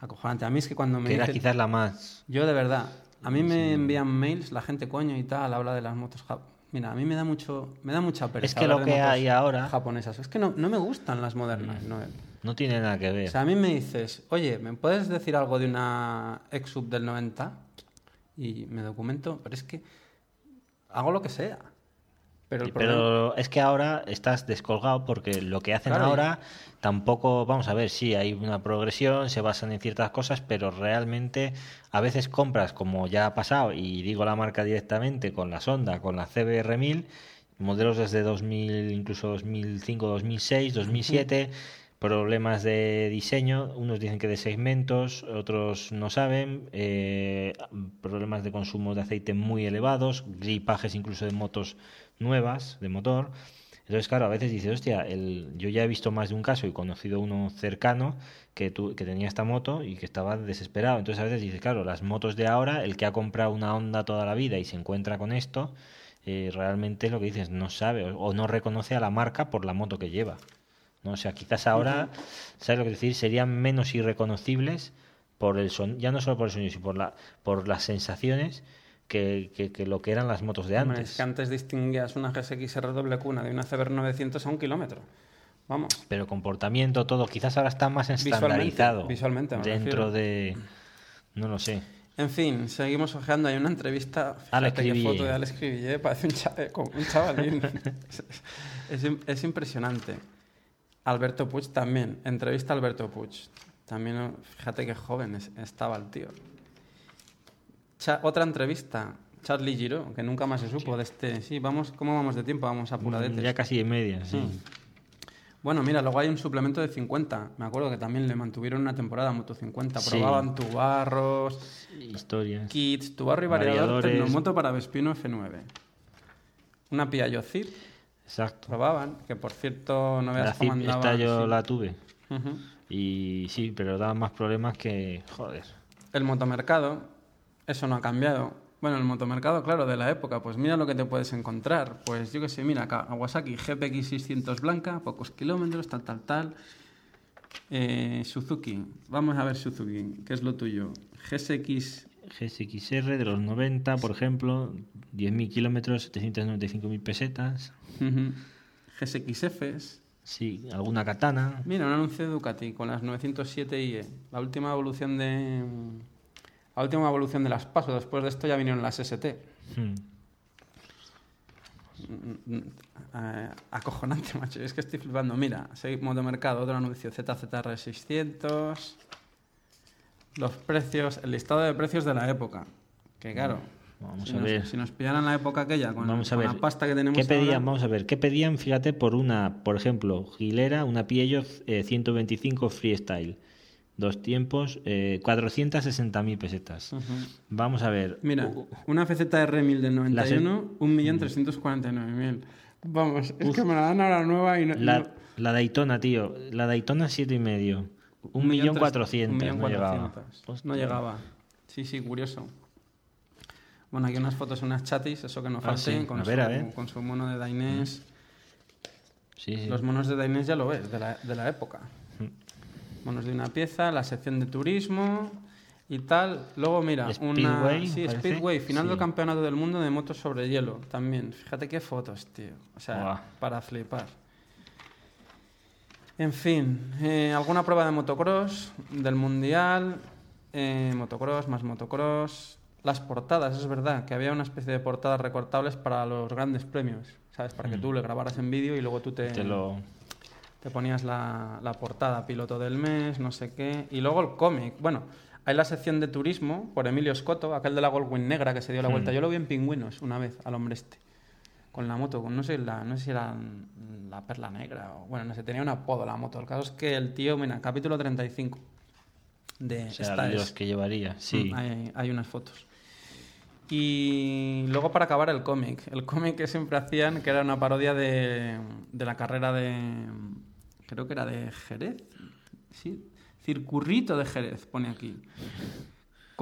Acojonante. A mí es que cuando me Que era quizás la más. Yo de verdad, a mí me envían mails, la gente coño y tal, habla de las motos Mira, a mí me da mucho, me da mucha pereza. Es que lo que hay ahora- japonesas. Es que no, no me gustan las modernas, Noel. No tiene nada que ver. O sea, a mí me dices, oye, ¿me puedes decir algo de una ex-sub del 90? Y me documento, pero es que hago lo que sea. Pero el problema... Pero es que ahora estás descolgado porque lo que hacen Claro, y- ahora tampoco, vamos a ver, sí, hay una progresión, se basan en ciertas cosas, pero realmente a veces compras, como ya ha pasado, y digo la marca directamente, con la Sonda, con la CBR1000, modelos desde 2000, incluso 2005, 2006, 2007, problemas de diseño, unos dicen que de segmentos, otros no saben, eh, problemas de consumo de aceite muy elevados, gripajes incluso de motos nuevas, de motor. Entonces, claro, a veces dices, hostia, el, yo ya he visto más de un caso y conocido uno cercano que, tu- que tenía esta moto y que estaba desesperado. Entonces, a veces dices, claro, las motos de ahora, el que ha comprado una Honda toda la vida y se encuentra con esto, eh, realmente lo que dices, no sabe o, o no reconoce a la marca por la moto que lleva. ¿No? O sea, quizás ahora, ¿sabes lo que decir? Serían menos irreconocibles por el son ya no solo por el sonido, sino por, la, por las sensaciones que, que, que lo que eran las motos de antes. es que antes distinguías una GSX RWQ de una CBR 900 a un kilómetro. Vamos. Pero comportamiento, todo, quizás ahora está más estandarizado. visualmente me dentro refiero. de. No lo sé. En fin, seguimos ojeando. Hay una entrevista. Alex Cribillé. foto de Alex Cribillé. Parece un, eh, como un chavalín. es, es im- es impresionante. Alberto Puig también. Entrevista a Alberto Puig. También, fíjate qué joven es- estaba el tío. Cha- otra entrevista. Charlie Giro, que nunca más se supo de este. Sí, vamos, ¿cómo vamos de tiempo? Vamos apuradetes. Mm, Ya casi de media, sí. Mm. Bueno, mira, luego hay un suplemento de 50. Me acuerdo que también le mantuvieron una temporada Moto 50. Sí. Probaban tubarros, Historias. kits, tubarro y variador. Tecnomoto para Vespino F9. Una Piaggio Zip, Exacto. probaban, que por cierto no veas cómo andaba. esta yo sí. la tuve. Y sí, pero daba más problemas que. Joder. El motomercado, eso no ha cambiado. Bueno, el motomercado, claro, de la época, pues mira lo que te puedes encontrar. Pues yo qué sé, mira, Kawasaki GPX 600 blanca, pocos kilómetros, tal, tal, tal. Eh, Suzuki, vamos a ver Suzuki, ¿qué es lo tuyo? GSX, GSXR de los 90, por ejemplo, 10.000 kilómetros, 795.000 pesetas. ujú, GSXFs. Sí, alguna katana. Mira, un anuncio de Ducati con las 907 IE, la última evolución de... La última evolución de las PASO, después de esto ya vinieron las ST. Hmm. Mm, eh, acojonante, macho. Es que estoy flipando. Mira, seguimos motomercado, otro anuncio, ZZR 600. Los precios, el listado de precios de la época. Que claro, Vamos si, a nos, ver. si nos pillaran la época aquella con, Vamos a con ver. la pasta que tenemos ¿Qué pedían? ahora, Vamos a ver. ¿Qué pedían? Fíjate, por una, por ejemplo, Gilera, una Piello eh, 125 Freestyle. Dos tiempos, eh, 460.000 pesetas. Ujú. Vamos a ver. Mira, una FZR 1000 del La se- 91, 1.349.000. Vamos, es que me la dan ahora nueva y no... La, no- la Daytona, tío. La Daytona siete y medio. Un millón cuatrocientos. No llegaba. 1.400.000. No llegaba. Sí, sí, curioso. Bueno, aquí unas fotos, unas chatis, eso que no Ah, falte, sí. con, su, con su mono de Dainés. Sí, sí. Los monos de Dainés ya lo ves, de la, de la época. Monos de una pieza, la sección de turismo y tal. Luego, mira, una... Speedway, Sí, parece. Speedway, final del campeonato del mundo de motos sobre hielo, también. Fíjate qué fotos, tío. O sea, para flipar. En fin, eh, alguna prueba de motocross del mundial, eh, motocross más motocross, las portadas, es verdad que había una especie de portadas recortables para los grandes premios, ¿sabes? Para que tú le grabaras en vídeo y luego tú te, Mm. Te lo... te ponías la, la portada, piloto del mes, no sé qué, y luego el cómic. Bueno, hay la sección de turismo por Emilio Scotto, aquel de la Goldwing negra que se dio la vuelta. Hmm. Yo lo vi en Pingüinos una vez al hombre este con la moto, con no sé, la, no sé si era la perla negra o bueno, no sé, tenía un apodo la moto. El caso es que el tío, mira, capítulo 35 de O sea, esta de es. los que llevaría, sí. Mm, Hay, hay unas fotos. Y luego para acabar el cómic. El cómic que siempre hacían, que era una parodia de, de la carrera de... Creo que era de Jerez. Sí, Circurrito de Jerez, pone aquí.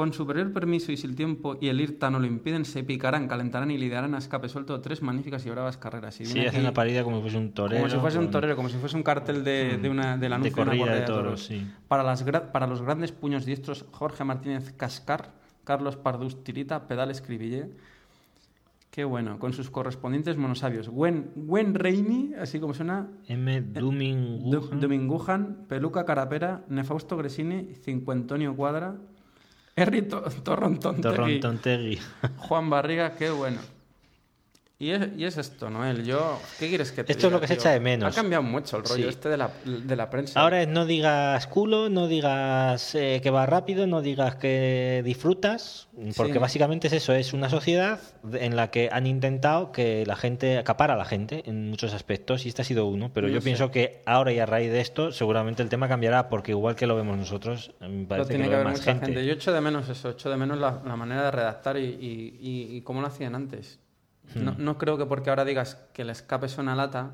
Con superior permiso y si el tiempo y el IRTA no lo impiden, se picarán, calentarán y lidiarán a escape suelto tres magníficas y bravas carreras. Y Sí, viene hace aquí una parida como si fuese un torero. como si fuese un torero, como si fuese un cartel de, de una, del anuncio de, una corrida de toros, sí. Para, las para los grandes puños diestros, Jorge Martínez Cascar, Carlos Pardus Tirita, Pedal Escribillé. Qué bueno, con sus correspondientes monosabios. Gwen, Gwen Reini, así como suena. M. Dumingujan. Du- Domingujan, Peluca Carapera, Nefausto Gresini, Cincuentonio Cuadra, Henry To- Torrontontegui, Torrontontegui. Juan Barriga, qué bueno. Y es, y es esto, Noel. Yo, ¿qué quieres que te Esto es lo que se echa de menos. Ha cambiado mucho el rollo Sí. este de la, de la prensa. Ahora es no digas culo, no digas eh, que va rápido, no digas que disfrutas, porque Sí. básicamente es eso, es una sociedad en la que han intentado que la gente acapara a la gente en muchos aspectos y este ha sido uno, pero No yo sé. pienso que ahora y a raíz de esto seguramente el tema cambiará porque igual que lo vemos nosotros, me Lo parece tiene que que lo haber más mucha gente. gente. Yo echo de menos eso, echo de menos la, la manera de redactar y, y- y- y cómo lo hacían antes. No, Hmm. no creo que porque ahora digas que el escape suena a lata,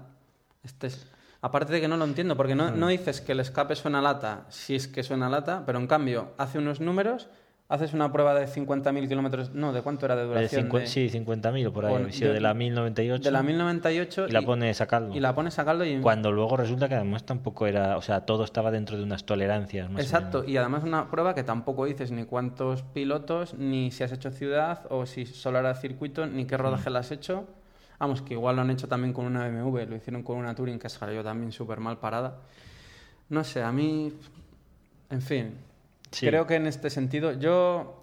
estés... Aparte de que no lo entiendo, porque no, Hmm. no dices que el escape suena a lata si es que suena a lata, pero en cambio hace unos números, haces una prueba de 50.000 kilómetros... No, ¿de cuánto era de De duración? cincu- de- Sí, 50.000 o por ahí, Bueno, sido de- de la 1098. de la 1098 y la pones a caldo. Y la pones a caldo y... Cuando luego resulta que además tampoco era, o sea, todo estaba dentro de unas tolerancias. Más Exacto, y además una prueba que tampoco dices ni cuántos pilotos, ni si has hecho ciudad, o si solo era circuito, ni qué Mm. rodaje lo has hecho. Vamos, que igual lo han hecho también con una BMW, lo hicieron con una Touring que salió también súper mal parada. No sé, a mí, en fin, Sí. creo que en este sentido, yo,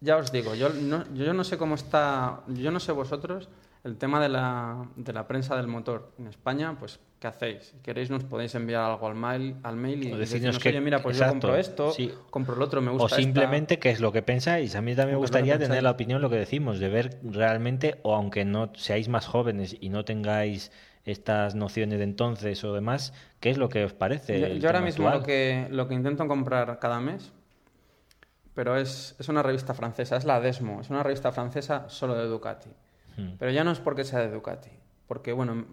ya os digo, yo no, yo no sé cómo está, yo no sé vosotros, el tema de la, de la prensa del motor en España, pues, ¿qué hacéis? Si queréis nos podéis enviar algo al mail, al mail y O decirnos que- oye, mira, pues yo compro esto, sí. compro el otro, me gusta O esta". simplemente qué es lo que pensáis. A mí también me gustaría tener la opinión, lo que decimos, de ver realmente, o aunque no seáis más jóvenes y no tengáis estas nociones de entonces o demás, ¿qué es lo que os parece? Yo, ahora mismo actual? lo que, lo que intento comprar cada mes, pero es, es una revista francesa, es la Desmo, es una revista francesa solo de Ducati. Hmm. Pero ya no es porque sea de Ducati, porque bueno,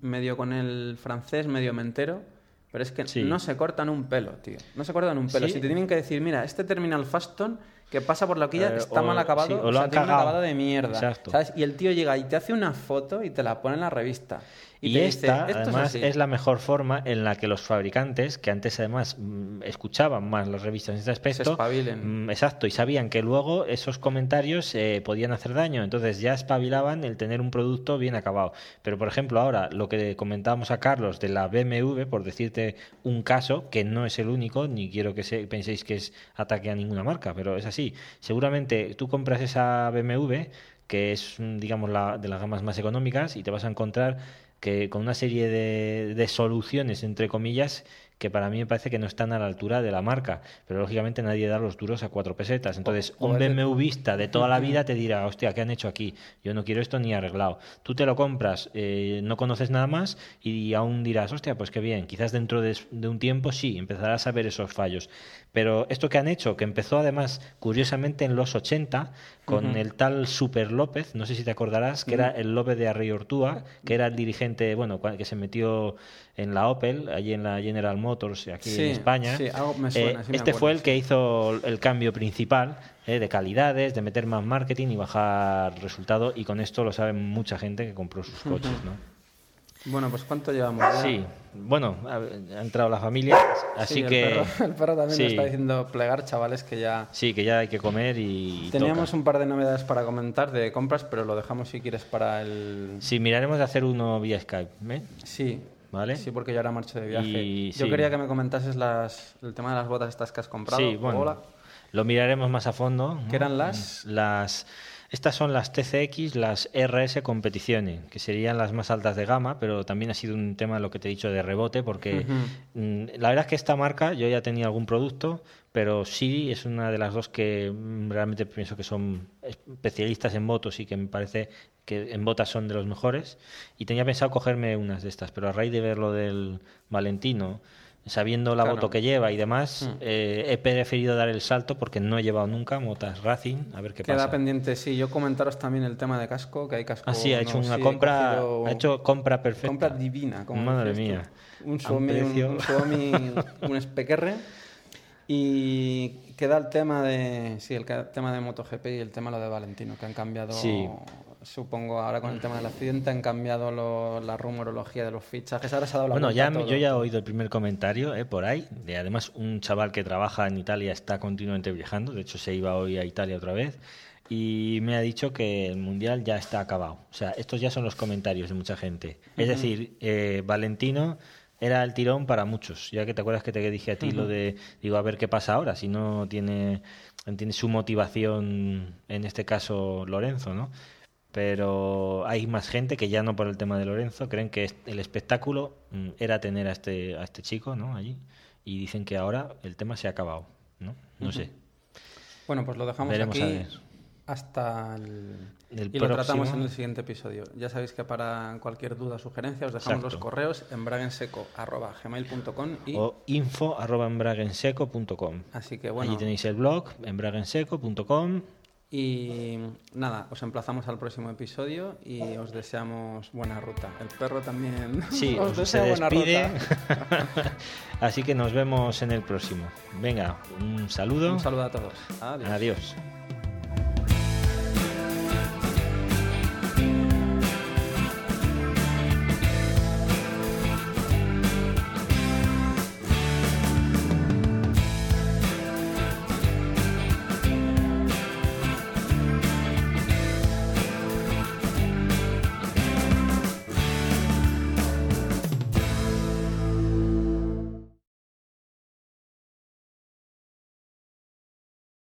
medio con el francés, medio me entero, pero es que Sí. no se cortan un pelo, tío. No se cortan un pelo. Sí. Si te tienen que decir, mira, este terminal Faston que pasa por la horquilla Eh, está o- mal acabado, sí, o sea, tiene un acabado de mierda. Exacto. ¿sabes? Y el tío llega y te hace una foto y te la pone en la revista. Y, esta, dice, "Esto además, así". es, la mejor forma en la que los fabricantes, que antes además mm, escuchaban más las revistas en este aspecto, espabilen. mm, exacto, y sabían que luego esos comentarios eh, podían hacer daño, entonces ya espabilaban el tener un producto bien acabado. Pero, por ejemplo, ahora lo que comentábamos a Carlos de la BMW, por decirte un caso, que no es el único, ni quiero que se- penséis que es ataque a ninguna marca, pero es así. Seguramente tú compras esa BMW, que es, mm, digamos, la, de las gamas más económicas, y te vas a encontrar que con una serie de, de soluciones, entre comillas, que para mí me parece que no están a la altura de la marca. Pero lógicamente nadie da los duros a cuatro pesetas. Entonces, O- o un es de- BMWista de toda la vida te dirá, hostia, ¿qué han hecho aquí? Yo no quiero esto ni arreglado. Tú te lo compras, eh, no conoces nada más y aún dirás, hostia, pues qué bien. Quizás dentro de, de un tiempo sí, empezarás a ver esos fallos. Pero esto que han hecho, que empezó además, curiosamente, en los 80, con el tal Super López, no sé si te acordarás, que era el López de Arrey Ortúa, que era el dirigente, bueno, que se metió en la Opel, allí en la General Motors, aquí Sí, en España. sí, algo me suena, Eh, sí me este fue el que hizo el cambio principal eh, de calidades, de meter más marketing y bajar resultado, y con esto lo sabe mucha gente que compró sus coches, ¿no? Bueno, pues ¿cuánto llevamos? ya? Sí, bueno, ha, entrado la familia, así Sí, el que... perro- El perro, también sí. lo está diciendo plegar, chavales, que ya... Sí, que ya hay que comer y... y Teníamos toca. un par de novedades para comentar de compras, pero lo dejamos si quieres para el... Sí, miraremos de hacer uno vía Skype, ¿eh? Sí. ¿Vale? Sí, porque yo ahora marcho de viaje. Y- Yo sí. quería que me comentases las, el tema de las botas estas que has comprado. Sí, bueno, Hola. lo miraremos más a fondo. ¿no? ¿Qué eran las? Las estas son las TCX, las RS Competizione, que serían las más altas de gama, pero también ha sido un tema lo que te he dicho de rebote, porque mm, la verdad es que esta marca yo ya tenía algún producto, pero sí es una de las dos que mm, realmente pienso que son especialistas en motos y que me parece que en botas son de los mejores. Y tenía pensado cogerme unas de estas, pero a raíz de ver lo del Valentino, sabiendo la Claro. moto que lleva y demás, Mm. eh, he preferido dar el salto porque no he llevado nunca motas Racing, a ver qué Queda pasa. pendiente, sí. Yo comentaros también el tema de casco, que hay casco... Ah, sí, ha hecho una sí, compra, cogido- ha hecho compra perfecta. Compra divina, como Madre mía. Un Suomi, un, un Suomi, un espequerre. Y queda el tema de sí, el tema de MotoGP y el tema lo de Valentino, que han cambiado, Sí. Supongo ahora con el tema del accidente, han cambiado lo- la rumorología de los fichajes. Ahora se ha dado la Bueno, ya, todo. yo ya he oído el primer comentario eh, por ahí. De, además, un chaval que trabaja en Italia está continuamente viajando. De hecho, se iba hoy a Italia otra vez. y me ha dicho que el mundial ya está acabado. O sea, estos ya son los comentarios de mucha gente. Es decir, eh, Valentino era el tirón para muchos. Ya que te acuerdas que te dije a ti lo de, digo, a ver qué pasa ahora, si no tiene, tiene su motivación, en este caso Lorenzo, ¿no? Pero hay más gente que ya no por el tema de Lorenzo, creen que el espectáculo mm, era tener a este, a este chico, ¿no? Allí. Y dicen que ahora el tema se ha acabado, ¿no? No sé. Bueno, pues lo dejamos Veremos aquí hasta el... El y lo tratamos en el siguiente episodio. Ya sabéis que para cualquier duda o sugerencia os dejamos los correos en bragenseco.gmail.com y O info arroba embragenseco.com. Así que bueno. Allí tenéis el blog, embragenseco.com. Y nada, os emplazamos al próximo episodio y os deseamos buena ruta. El perro también Sí, os desea buena despide. ruta. Así que nos vemos en el próximo. Venga, un saludo. Un saludo a todos. Adiós. Adiós.